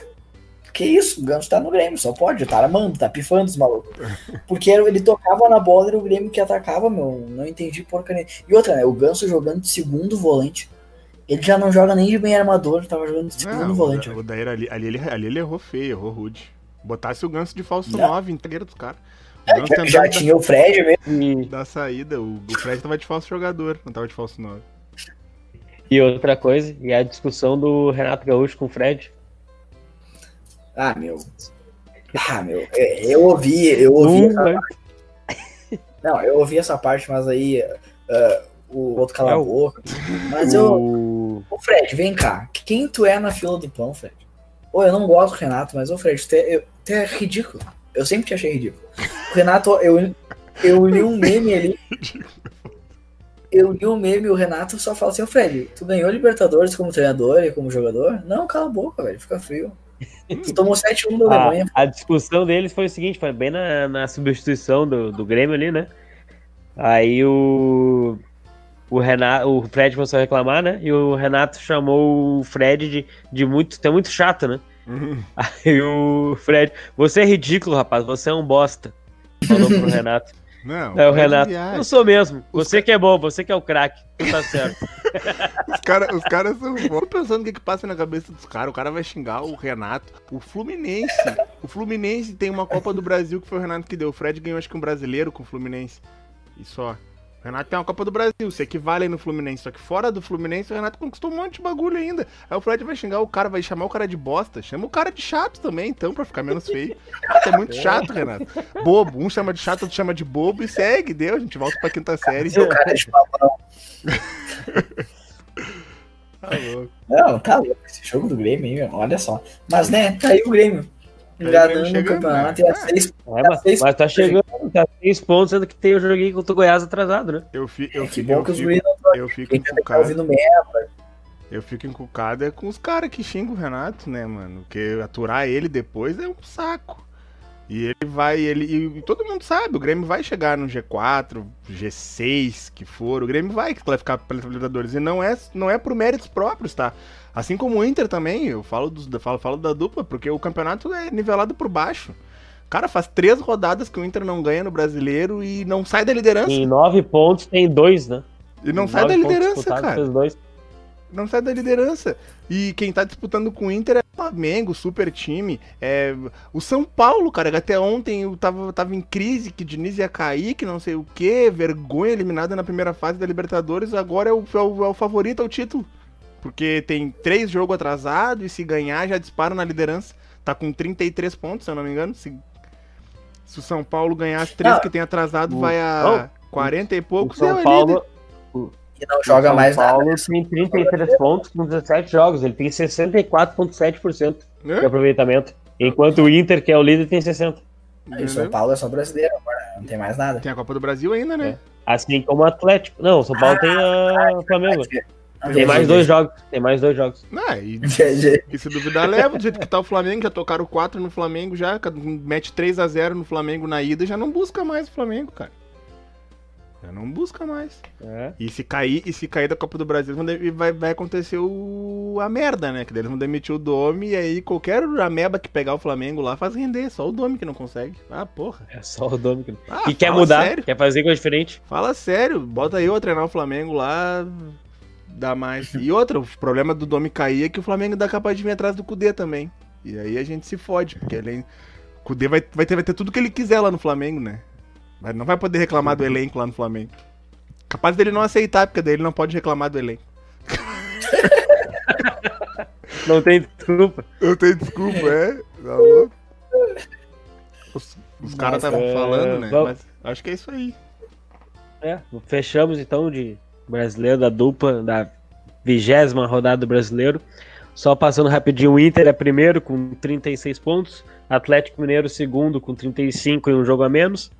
que isso? O Ganso tá no Grêmio, só pode, tá armando, tá pifando os malucos. Porque ele tocava na bola, era o Grêmio que atacava, meu. Não entendi porcaria. E outra, né? O Ganso jogando de segundo volante. Ele já não joga nem de bem armador, tava jogando de segundo não, volante. O Daíra ali, ali, ali, ali, ele errou feio, errou rude. Botasse o Ganso de falso 9 inteiro dos caras. É, já, já tinha o Fred mesmo. Da saída, o, o Fred tava de falso jogador, não tava de falso 9. E outra coisa, e a discussão do Renato Gaúcho com o Fred. Ah, meu. Ah, meu. É, eu ouvi, eu ouvi. essa... Né? Não, eu ouvi essa parte, mas aí uh, o outro cala é a boca. Mas eu. Ô, Fred, vem cá. Quem tu é na fila do pão, Fred? Ô, eu não gosto do Renato, mas, ô, Fred, tu é, eu, tu é ridículo. Eu sempre te achei ridículo. O Renato, eu, eu li um meme ali. eu li um meme e o Renato só fala assim, ô Fred, tu ganhou Libertadores como treinador e como jogador? Não, cala a boca, velho, fica frio. Tu tomou 7-1 da Alemanha. a discussão deles foi o seguinte, foi bem na, na substituição do, do Grêmio ali, né? Aí o, o Renato, o Fred começou a reclamar, né? E o Renato chamou o Fred de, de muito, é muito chato, né? Uhum. Aí o Fred, você é ridículo, rapaz, você é um bosta. Falou pro Renato. Não, Aí o faz Renato, viagem. eu sou mesmo. Os Você que é bom, você que é o craque. Tu tá certo. Os caras os cara são bons. Tô pensando o que, que passa na cabeça dos caras. O cara vai xingar o Renato. O Fluminense. O Fluminense tem uma Copa do Brasil que foi o Renato que deu. O Fred ganhou acho que um brasileiro com o Fluminense. E só. O Renato tem uma Copa do Brasil, se equivale aí no Fluminense. Só que fora do Fluminense, o Renato conquistou um monte de bagulho ainda. Aí o Fred vai xingar o cara, vai chamar o cara de bosta. Chama o cara de chato também, então, pra ficar menos feio. É muito chato, Renato. Bobo. Um chama de chato, outro chama de bobo e segue. Deu, a gente volta pra quinta série. Seu cara de papão. Tá louco. Não, tá louco. Esse jogo do Grêmio aí, olha só. Mas, né, tá aí o Grêmio. Tá o Enganando chegando, campeonato né? a seis. É, mas, mas tá chegando, tá seis pontos, sendo que tem o joguinho contra o Goiás atrasado, né? Eu, fi, eu, É, que bom eu, que os fico, não eu fico tá encucado. merda. Eu fico encucado é com os caras que xingam o Renato, né, mano? Porque aturar ele depois é um saco. E ele vai, ele. E todo mundo sabe, o Grêmio vai chegar no G4, G6, que for. O Grêmio vai classificar para Libertadores. E não é, não é por méritos próprios, tá? Assim como o Inter também, eu falo, dos, falo, falo da dupla, porque o campeonato é nivelado por baixo. Cara, faz três rodadas que o Inter não ganha no brasileiro e não sai da liderança. Em nove pontos tem dois, né? E não Em sai da liderança, cara. dois. não sai da liderança. E quem tá disputando com o Inter é o Flamengo, super time. É o São Paulo, cara, até ontem eu tava, tava em crise, que Diniz ia cair, que não sei o que, vergonha eliminada na primeira fase da Libertadores, agora é o, é o, é o favorito ao título. Porque tem três jogos atrasados e se ganhar já dispara na liderança. Tá com 33 pontos, se eu não me engano. Se, se o São Paulo ganhar as três Ah, que tem atrasado, o- vai a oh, 40 e O poucos. é São o Paulo, E não joga São mais Paulo nada. tem 33 pontos com 17 jogos. Ele tem 64,7% de líder. aproveitamento. Enquanto o Inter, que é o líder, tem 60%. E o São Paulo é só brasileiro agora, não tem mais nada. Tem a Copa do Brasil ainda, né? Assim como o Atlético. Não, o São Paulo tem a Flamengo. Tem mais dois jogos. Tem mais dois jogos. Não, e, e se duvidar, leva do jeito que tá o Flamengo, já tocaram 4 no Flamengo já, mete 3 a 0 no Flamengo na ida, já não busca mais o Flamengo, cara. Já não busca mais. É. E se cair, e se cair da Copa do Brasil, vai, vai acontecer o, a merda, né? Que daí eles vão demitir o Domi e aí qualquer ameba que pegar o Flamengo lá faz render, só o Domi que não consegue. Ah, porra. É só o Domi que Ah, que quer mudar, Sério? quer fazer coisa diferente. Fala sério, bota eu a treinar o Flamengo lá, dá mais. E outra, o problema do Domi cair é que o Flamengo dá capaz de vir atrás do Cudê também. E aí a gente se fode, porque ele, o Cudê vai, vai, ter, vai ter tudo que ele quiser lá no Flamengo, né? Mas não vai poder reclamar do elenco lá no Flamengo. Capaz dele não aceitar, porque daí ele não pode reclamar do elenco. Não tem desculpa. Eu tenho desculpa, é? Tá louco? Os, os caras estavam é, falando, né? vamos- Mas acho que é isso aí. É, fechamos então de brasileiro da dupla da vigésima rodada do brasileiro. Só passando rapidinho, o Inter é primeiro com 36 pontos, Atlético Mineiro segundo com 35 e um jogo a menos,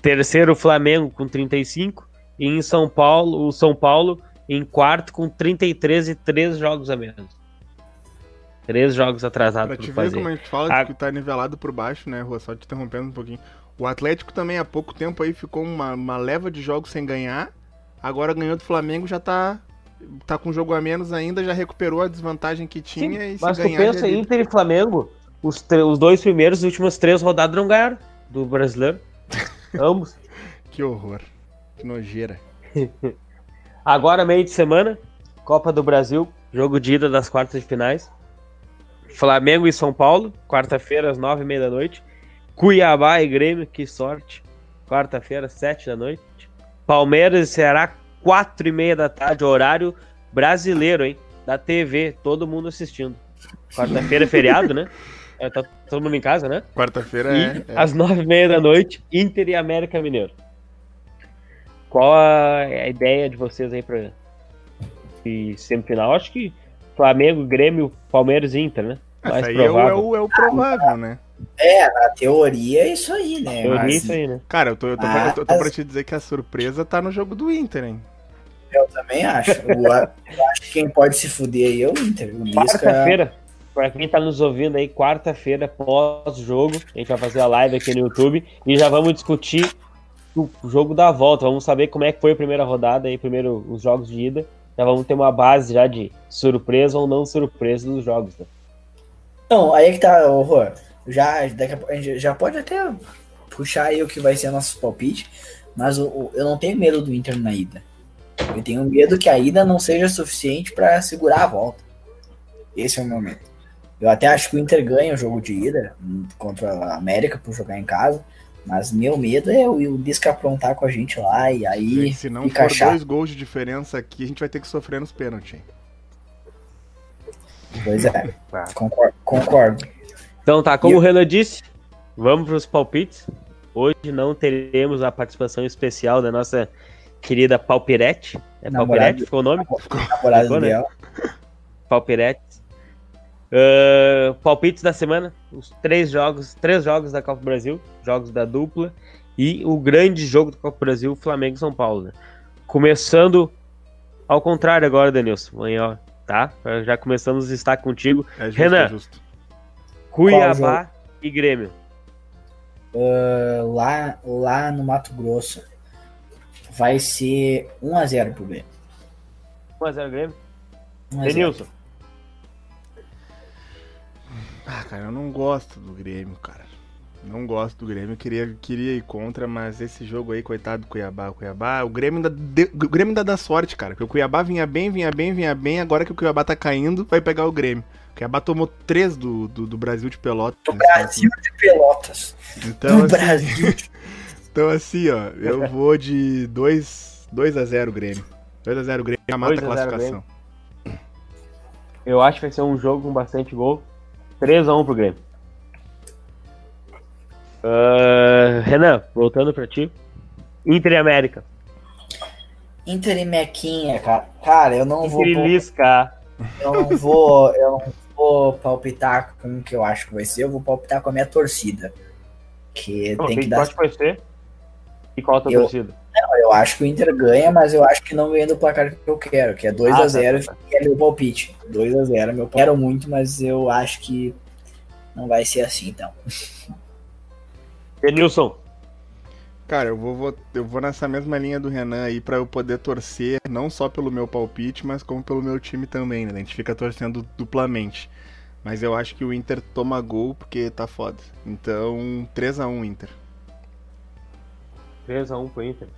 terceiro Flamengo com 35 e em São Paulo, o São Paulo em quarto com 33 e três jogos a menos. Três jogos atrasados Pra por te ver fazer. como a gente fala A- que tá nivelado por baixo, né, Rua? Só te interrompendo um pouquinho. O Atlético também há pouco tempo aí ficou uma, uma leva de jogos sem ganhar. Agora ganhou do Flamengo, já tá, tá com jogo a menos ainda, já recuperou a desvantagem que Sim, tinha e mas se tu ganhar pensa, já é. Inter e Flamengo, os, os dois primeiros, as últimas três rodadas não ganharam do brasileiro. Ambos. Que horror. Que nojeira. Agora, meio de semana, Copa do Brasil, jogo de ida das quartas de finais. Flamengo e São Paulo, quarta-feira, às nove e meia da noite. Cuiabá e Grêmio, que sorte. Quarta-feira, sete da noite. Palmeiras e Ceará, quatro e meia da tarde, horário brasileiro, hein? Da TV, todo mundo assistindo. Quarta-feira é feriado, né? É, tá todo mundo em casa, né? Quarta-feira é, é. às nove e meia da noite, Inter e América Mineiro. Qual a, a ideia de vocês aí pra e semifinal? Acho que Flamengo, Grêmio, Palmeiras e Inter, né? Mais aí é o, é, provável. o, é o provável, né? É, na teoria é isso aí, né? Li Mas isso aí, né? Cara, eu tô, eu, tô, pra- eu, tô, eu tô Mas- pra te dizer que a surpresa tá no jogo do Inter, hein? Eu também acho. Eu, acho que quem pode se fuder aí é o Inter. Quarta-feira, para quem tá nos ouvindo aí, quarta-feira, pós-jogo, a gente vai fazer a live aqui no YouTube e já vamos discutir o jogo da volta. Vamos saber como é que foi a primeira rodada aí, primeiro os jogos de ida. Já vamos ter uma base já de surpresa ou não surpresa dos jogos. Né? Não, aí é que tá, o Rô. Já, daqui a, a gente já pode até puxar aí o que vai ser nosso palpite, mas o, o, eu não tenho medo do Inter na ida. Eu tenho medo que a ida não seja suficiente para segurar a volta. Esse é o meu medo. Eu até acho que o Inter ganha o jogo de ida contra a América por jogar em casa. Mas meu medo é o, o Lisca aprontar com a gente lá e aí. Se não for chato. dois gols de diferença aqui, a gente vai ter que sofrer nos pênaltis. Pois é, tá. concordo, concordo. Então tá, como e o Renan disse, vamos para os palpites. Hoje não teremos a participação especial da nossa querida Palpirete. É Palpirete? Ficou o nome? Namorada ficou, né? Palpirete. Uh, palpites da semana, os três jogos, três jogos da Copa do Brasil, jogos da dupla e o grande jogo da Copa do Brasil, Flamengo e São Paulo. Né? Começando ao contrário agora, Denilson, amanhã, tá? Já começamos a estar contigo. É justo, Renan, é justo. Cuiabá e Grêmio. Uh, lá, lá no Mato Grosso vai ser 1x0 pro Grêmio. 1x0 Grêmio? Denilson. Ah, cara, eu não gosto do Grêmio, cara. Não gosto do Grêmio, queria, queria ir contra, mas esse jogo aí, coitado do Cuiabá, o Cuiabá, o Grêmio ainda, o Grêmio ainda dá sorte, cara. Porque o Cuiabá vinha bem, vinha bem, vinha bem, agora que o Cuiabá tá caindo, vai pegar o Grêmio. O Cuiabá tomou três do, do, do Brasil de Pelotas. Do Brasil de Pelotas. Então, assim, Brasil. então assim, ó, eu vou de 2, 2 a 0 Grêmio. 2 a 0 Grêmio, já mata a classificação. Eu acho que vai ser um jogo com bastante gol. 3x1 pro Grêmio. Uh, Renan, voltando pra ti. Inter e América. Inter e Mequinha, cara. Cara, eu não Inter vou. Lisca. Eu não vou. Eu não vou palpitar com o que eu acho que vai ser. Eu vou palpitar com a minha torcida. Que tem que dar. Pode ser. E qual a tua eu... torcida? Não, eu acho que o Inter ganha, mas eu acho que não ganha do placar que eu quero, que é 2x0, ah, tá, tá. que é meu palpite. 2x0, meu quero muito, mas eu acho que não vai ser assim, então. Denilson. Cara, eu vou, eu vou nessa mesma linha do Renan aí para eu poder torcer não só pelo meu palpite, mas como pelo meu time também, né? A gente fica torcendo duplamente. Mas eu acho que o Inter toma gol porque tá foda. Então, 3 x 1 Inter. 3 x 1 pro Inter.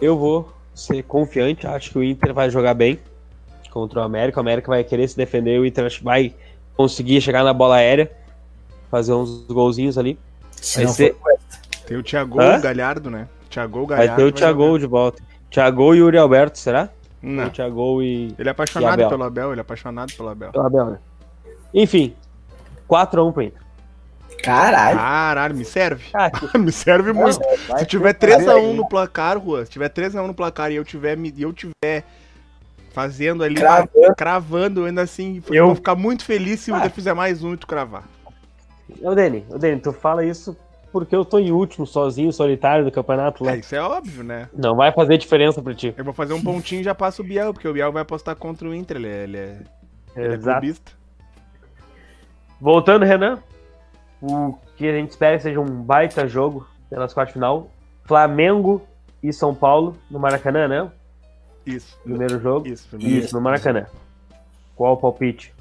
Eu vou ser confiante, acho que o Inter vai jogar bem contra o América. O América vai querer se defender, o Inter vai conseguir chegar na bola aérea, fazer uns golzinhos ali. Vai ser... Tem o Thiago Hã? Galhardo, né? Thiago Galhardo. Vai ter o Thiago de volta. Thiago e Yuri Alberto, será? Não. O Thiago e. Ele é apaixonado Abel. pelo Abel, ele é apaixonado pelo Abel. Pelo Abel, né? Enfim, 4x1 pro Inter. Caralho. Caralho, me serve. Ah, me serve muito. se tiver 3x1 no placar, Rua, se tiver 3x1 no placar e eu tiver, e eu tiver fazendo ali, cravando, cravando ainda assim, eu... eu vou ficar muito feliz se o Inter ah. fizer mais um e tu cravar. Ô, Dani, ô, Dani, tu fala isso porque eu tô em último, sozinho, solitário do campeonato lá. É, isso é óbvio, né? Não vai fazer diferença pra ti. Eu vou fazer um pontinho e já passo o Biel, porque o Biel vai apostar contra o Inter, ele é, ele é, ele é clubista. Voltando, Renan, o que a gente espera que seja um baita jogo pelas quartas final. Flamengo e São Paulo no Maracanã, né? Isso. Primeiro jogo? Isso, primeiro. Isso, no Maracanã. Qual o palpite?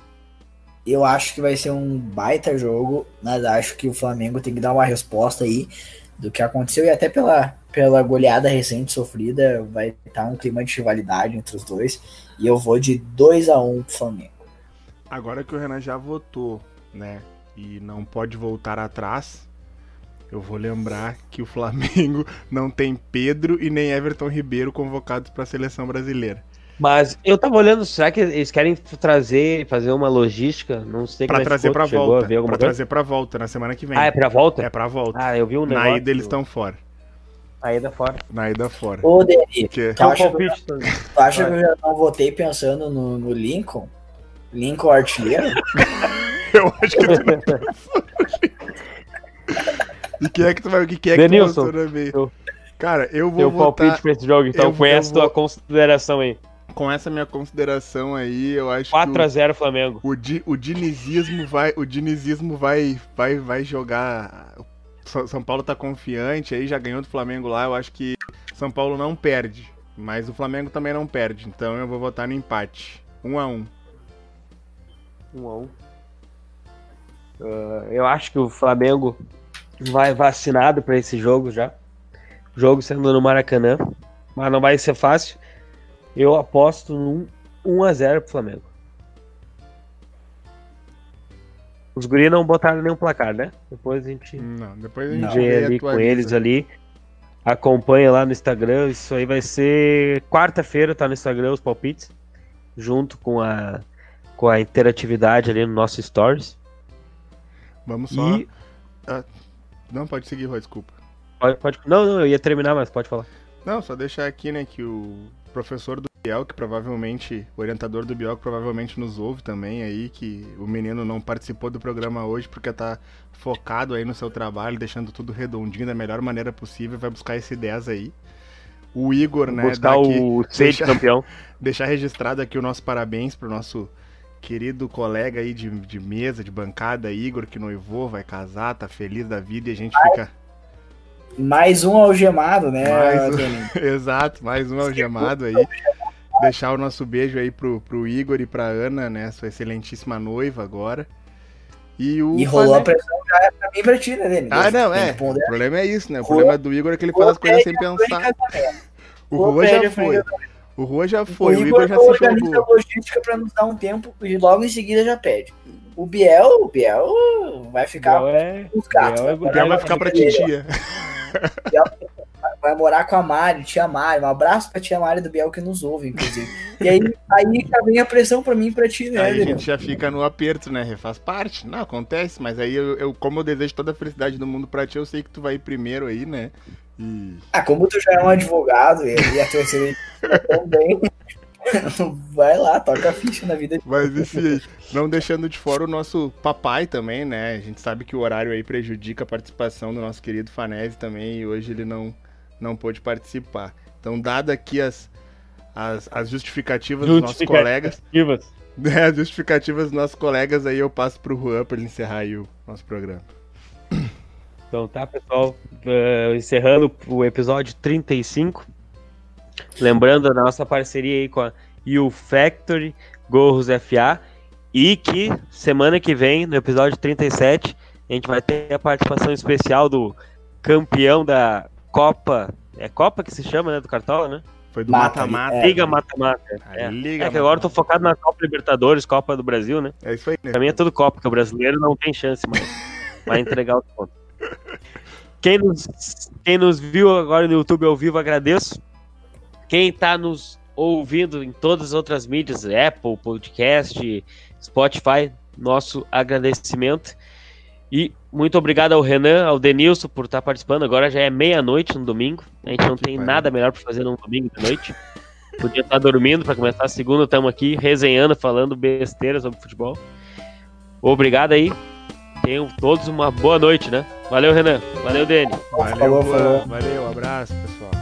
Eu acho que vai ser um baita jogo, mas acho que o Flamengo tem que dar uma resposta aí do que aconteceu e até pela, pela goleada recente sofrida, vai estar um clima de rivalidade entre os dois. E eu vou de 2 a 1 um pro Flamengo. Agora que o Renan já votou, né? e não pode voltar atrás, eu vou lembrar que o Flamengo não tem Pedro e nem Everton Ribeiro convocados para a seleção brasileira. Mas eu tava olhando, será que eles querem trazer, fazer uma logística? Não sei como pra trazer para volta. Para coisa? trazer para volta na semana que vem. Ah, é para volta? É para volta. Ah, eu vi um negócio. Na ida eles estão fora. Na ida fora. Na ida fora. Ô, Deni, tu acha, que eu, tu acha que eu já não votei pensando no, no Lincoln? Lincoln artilheiro? Eu acho que tu não E quem é que tu vai. Que é que Denilson, tu eu, Cara, eu vou Teu votar... palpite pra esse jogo, então eu- com eu essa tua vou- consideração aí. Com essa minha consideração aí, eu acho que... 4x0 Flamengo. O, di, o dinizismo vai, o dinizismo vai, vai, vai jogar. São Paulo tá confiante, aí já ganhou do Flamengo lá. Eu acho que São Paulo não perde, mas o Flamengo também não perde. Então eu vou votar no empate, um a um. 1x1. Ah, eu acho que o Flamengo vai vacinado pra esse jogo já. Jogo sendo no Maracanã. Mas não vai ser fácil. Eu aposto num 1x0 pro Flamengo. Os guri não botaram nenhum placar, né? Depois a gente Não, depois a gente vê ali com eles ali. Acompanha lá no Instagram. Isso aí vai ser quarta-feira, tá no Instagram os palpites. Junto com a, com a interatividade ali no nosso Stories. Vamos só. E Não, pode seguir, Rô, desculpa. Pode, pode- Não, não, eu ia terminar, mas pode falar. Não, só deixar aqui, né, que o professor do Biel, que provavelmente, o orientador do Biel, que provavelmente nos ouve também aí, que o menino não participou do programa hoje porque tá focado aí no seu trabalho, deixando tudo redondinho da melhor maneira possível, vai buscar esse 10 aí. O Igor, né, Buscar daqui, o C de deixa- campeão. deixar registrado aqui o nosso parabéns pro nosso querido colega aí de, de mesa, de bancada, Igor, que noivou, vai casar, tá feliz da vida e a gente fica... Mais um algemado, né, Mais um. Exato, mais um algemado aí. Deixar o nosso beijo aí pro, pro Igor e pra Ana, né? Sua excelentíssima noiva agora. E o. E rolou a Fane- pressão já é pra mim e pra ti, né, Denis? Ah, não, é. O problema é isso, né? O problema do Igor é que ele faz as coisas sem pensar. O Rua já a foi. O Rua já foi. o O Igor Igor já se organiza jogou. a logística pra nos dar um tempo e logo em seguida já pede. O Biel, o Biel vai ficar Biel é- com os gatos. Biel é- O Biel vai ficar pra titia. Vai morar com a Mari, tia Mari. Um abraço pra tia Mari do Biel que nos ouve, inclusive. E aí, aí já vem a pressão pra mim e pra ti, né, Aí a gente já fica no aperto, né? Faz parte. Não, acontece, mas aí eu, eu- como eu desejo toda a felicidade do mundo pra ti, eu sei que tu vai ir primeiro aí, né? E Ah, como tu já é um advogado e, e a tua também, vai lá, toca a ficha na vida. Mas enfim, não deixando de fora o nosso papai também, né? A gente sabe que o horário aí prejudica a participação do nosso querido Fanese também e hoje ele não, não pôde participar. Então, dada aqui as, as, as justificativas dos nossos colegas, Justificativas. né, as justificativas dos nossos colegas, aí eu passo pro Juan para ele encerrar aí o nosso programa. Então tá, pessoal. eh, encerrando o episódio 35. Lembrando da nossa parceria aí com a U Factory, Gorros FA. E que semana que vem, no episódio 37, a gente vai ter a participação especial do campeão da Copa. É Copa que se chama, né? Do Cartola, né? Foi do Mata, mata-mata. é. Liga Mata-Mata. É. Liga É que agora eu tô focado na Copa Libertadores, Copa do Brasil, né? É isso aí, né? Pra mim é tudo Copa, porque o brasileiro não tem chance mais. Vai entregar o ponto. Quem nos, quem nos viu agora no YouTube ao vivo, agradeço. Quem tá nos ouvindo em todas as outras mídias, Apple, Podcast, Spotify, nosso agradecimento. E muito obrigado ao Renan, ao Denilson por estar participando. Agora já é meia-noite no domingo. A gente não Que tem nada melhor para fazer num domingo de noite. Podia estar dormindo para começar a segunda. Estamos aqui resenhando, falando besteira sobre futebol. Obrigado aí. Tenham todos uma boa noite, né? Valeu, Renan. Valeu, Dani. Valeu, Falou, falou. Valeu, abraço, pessoal.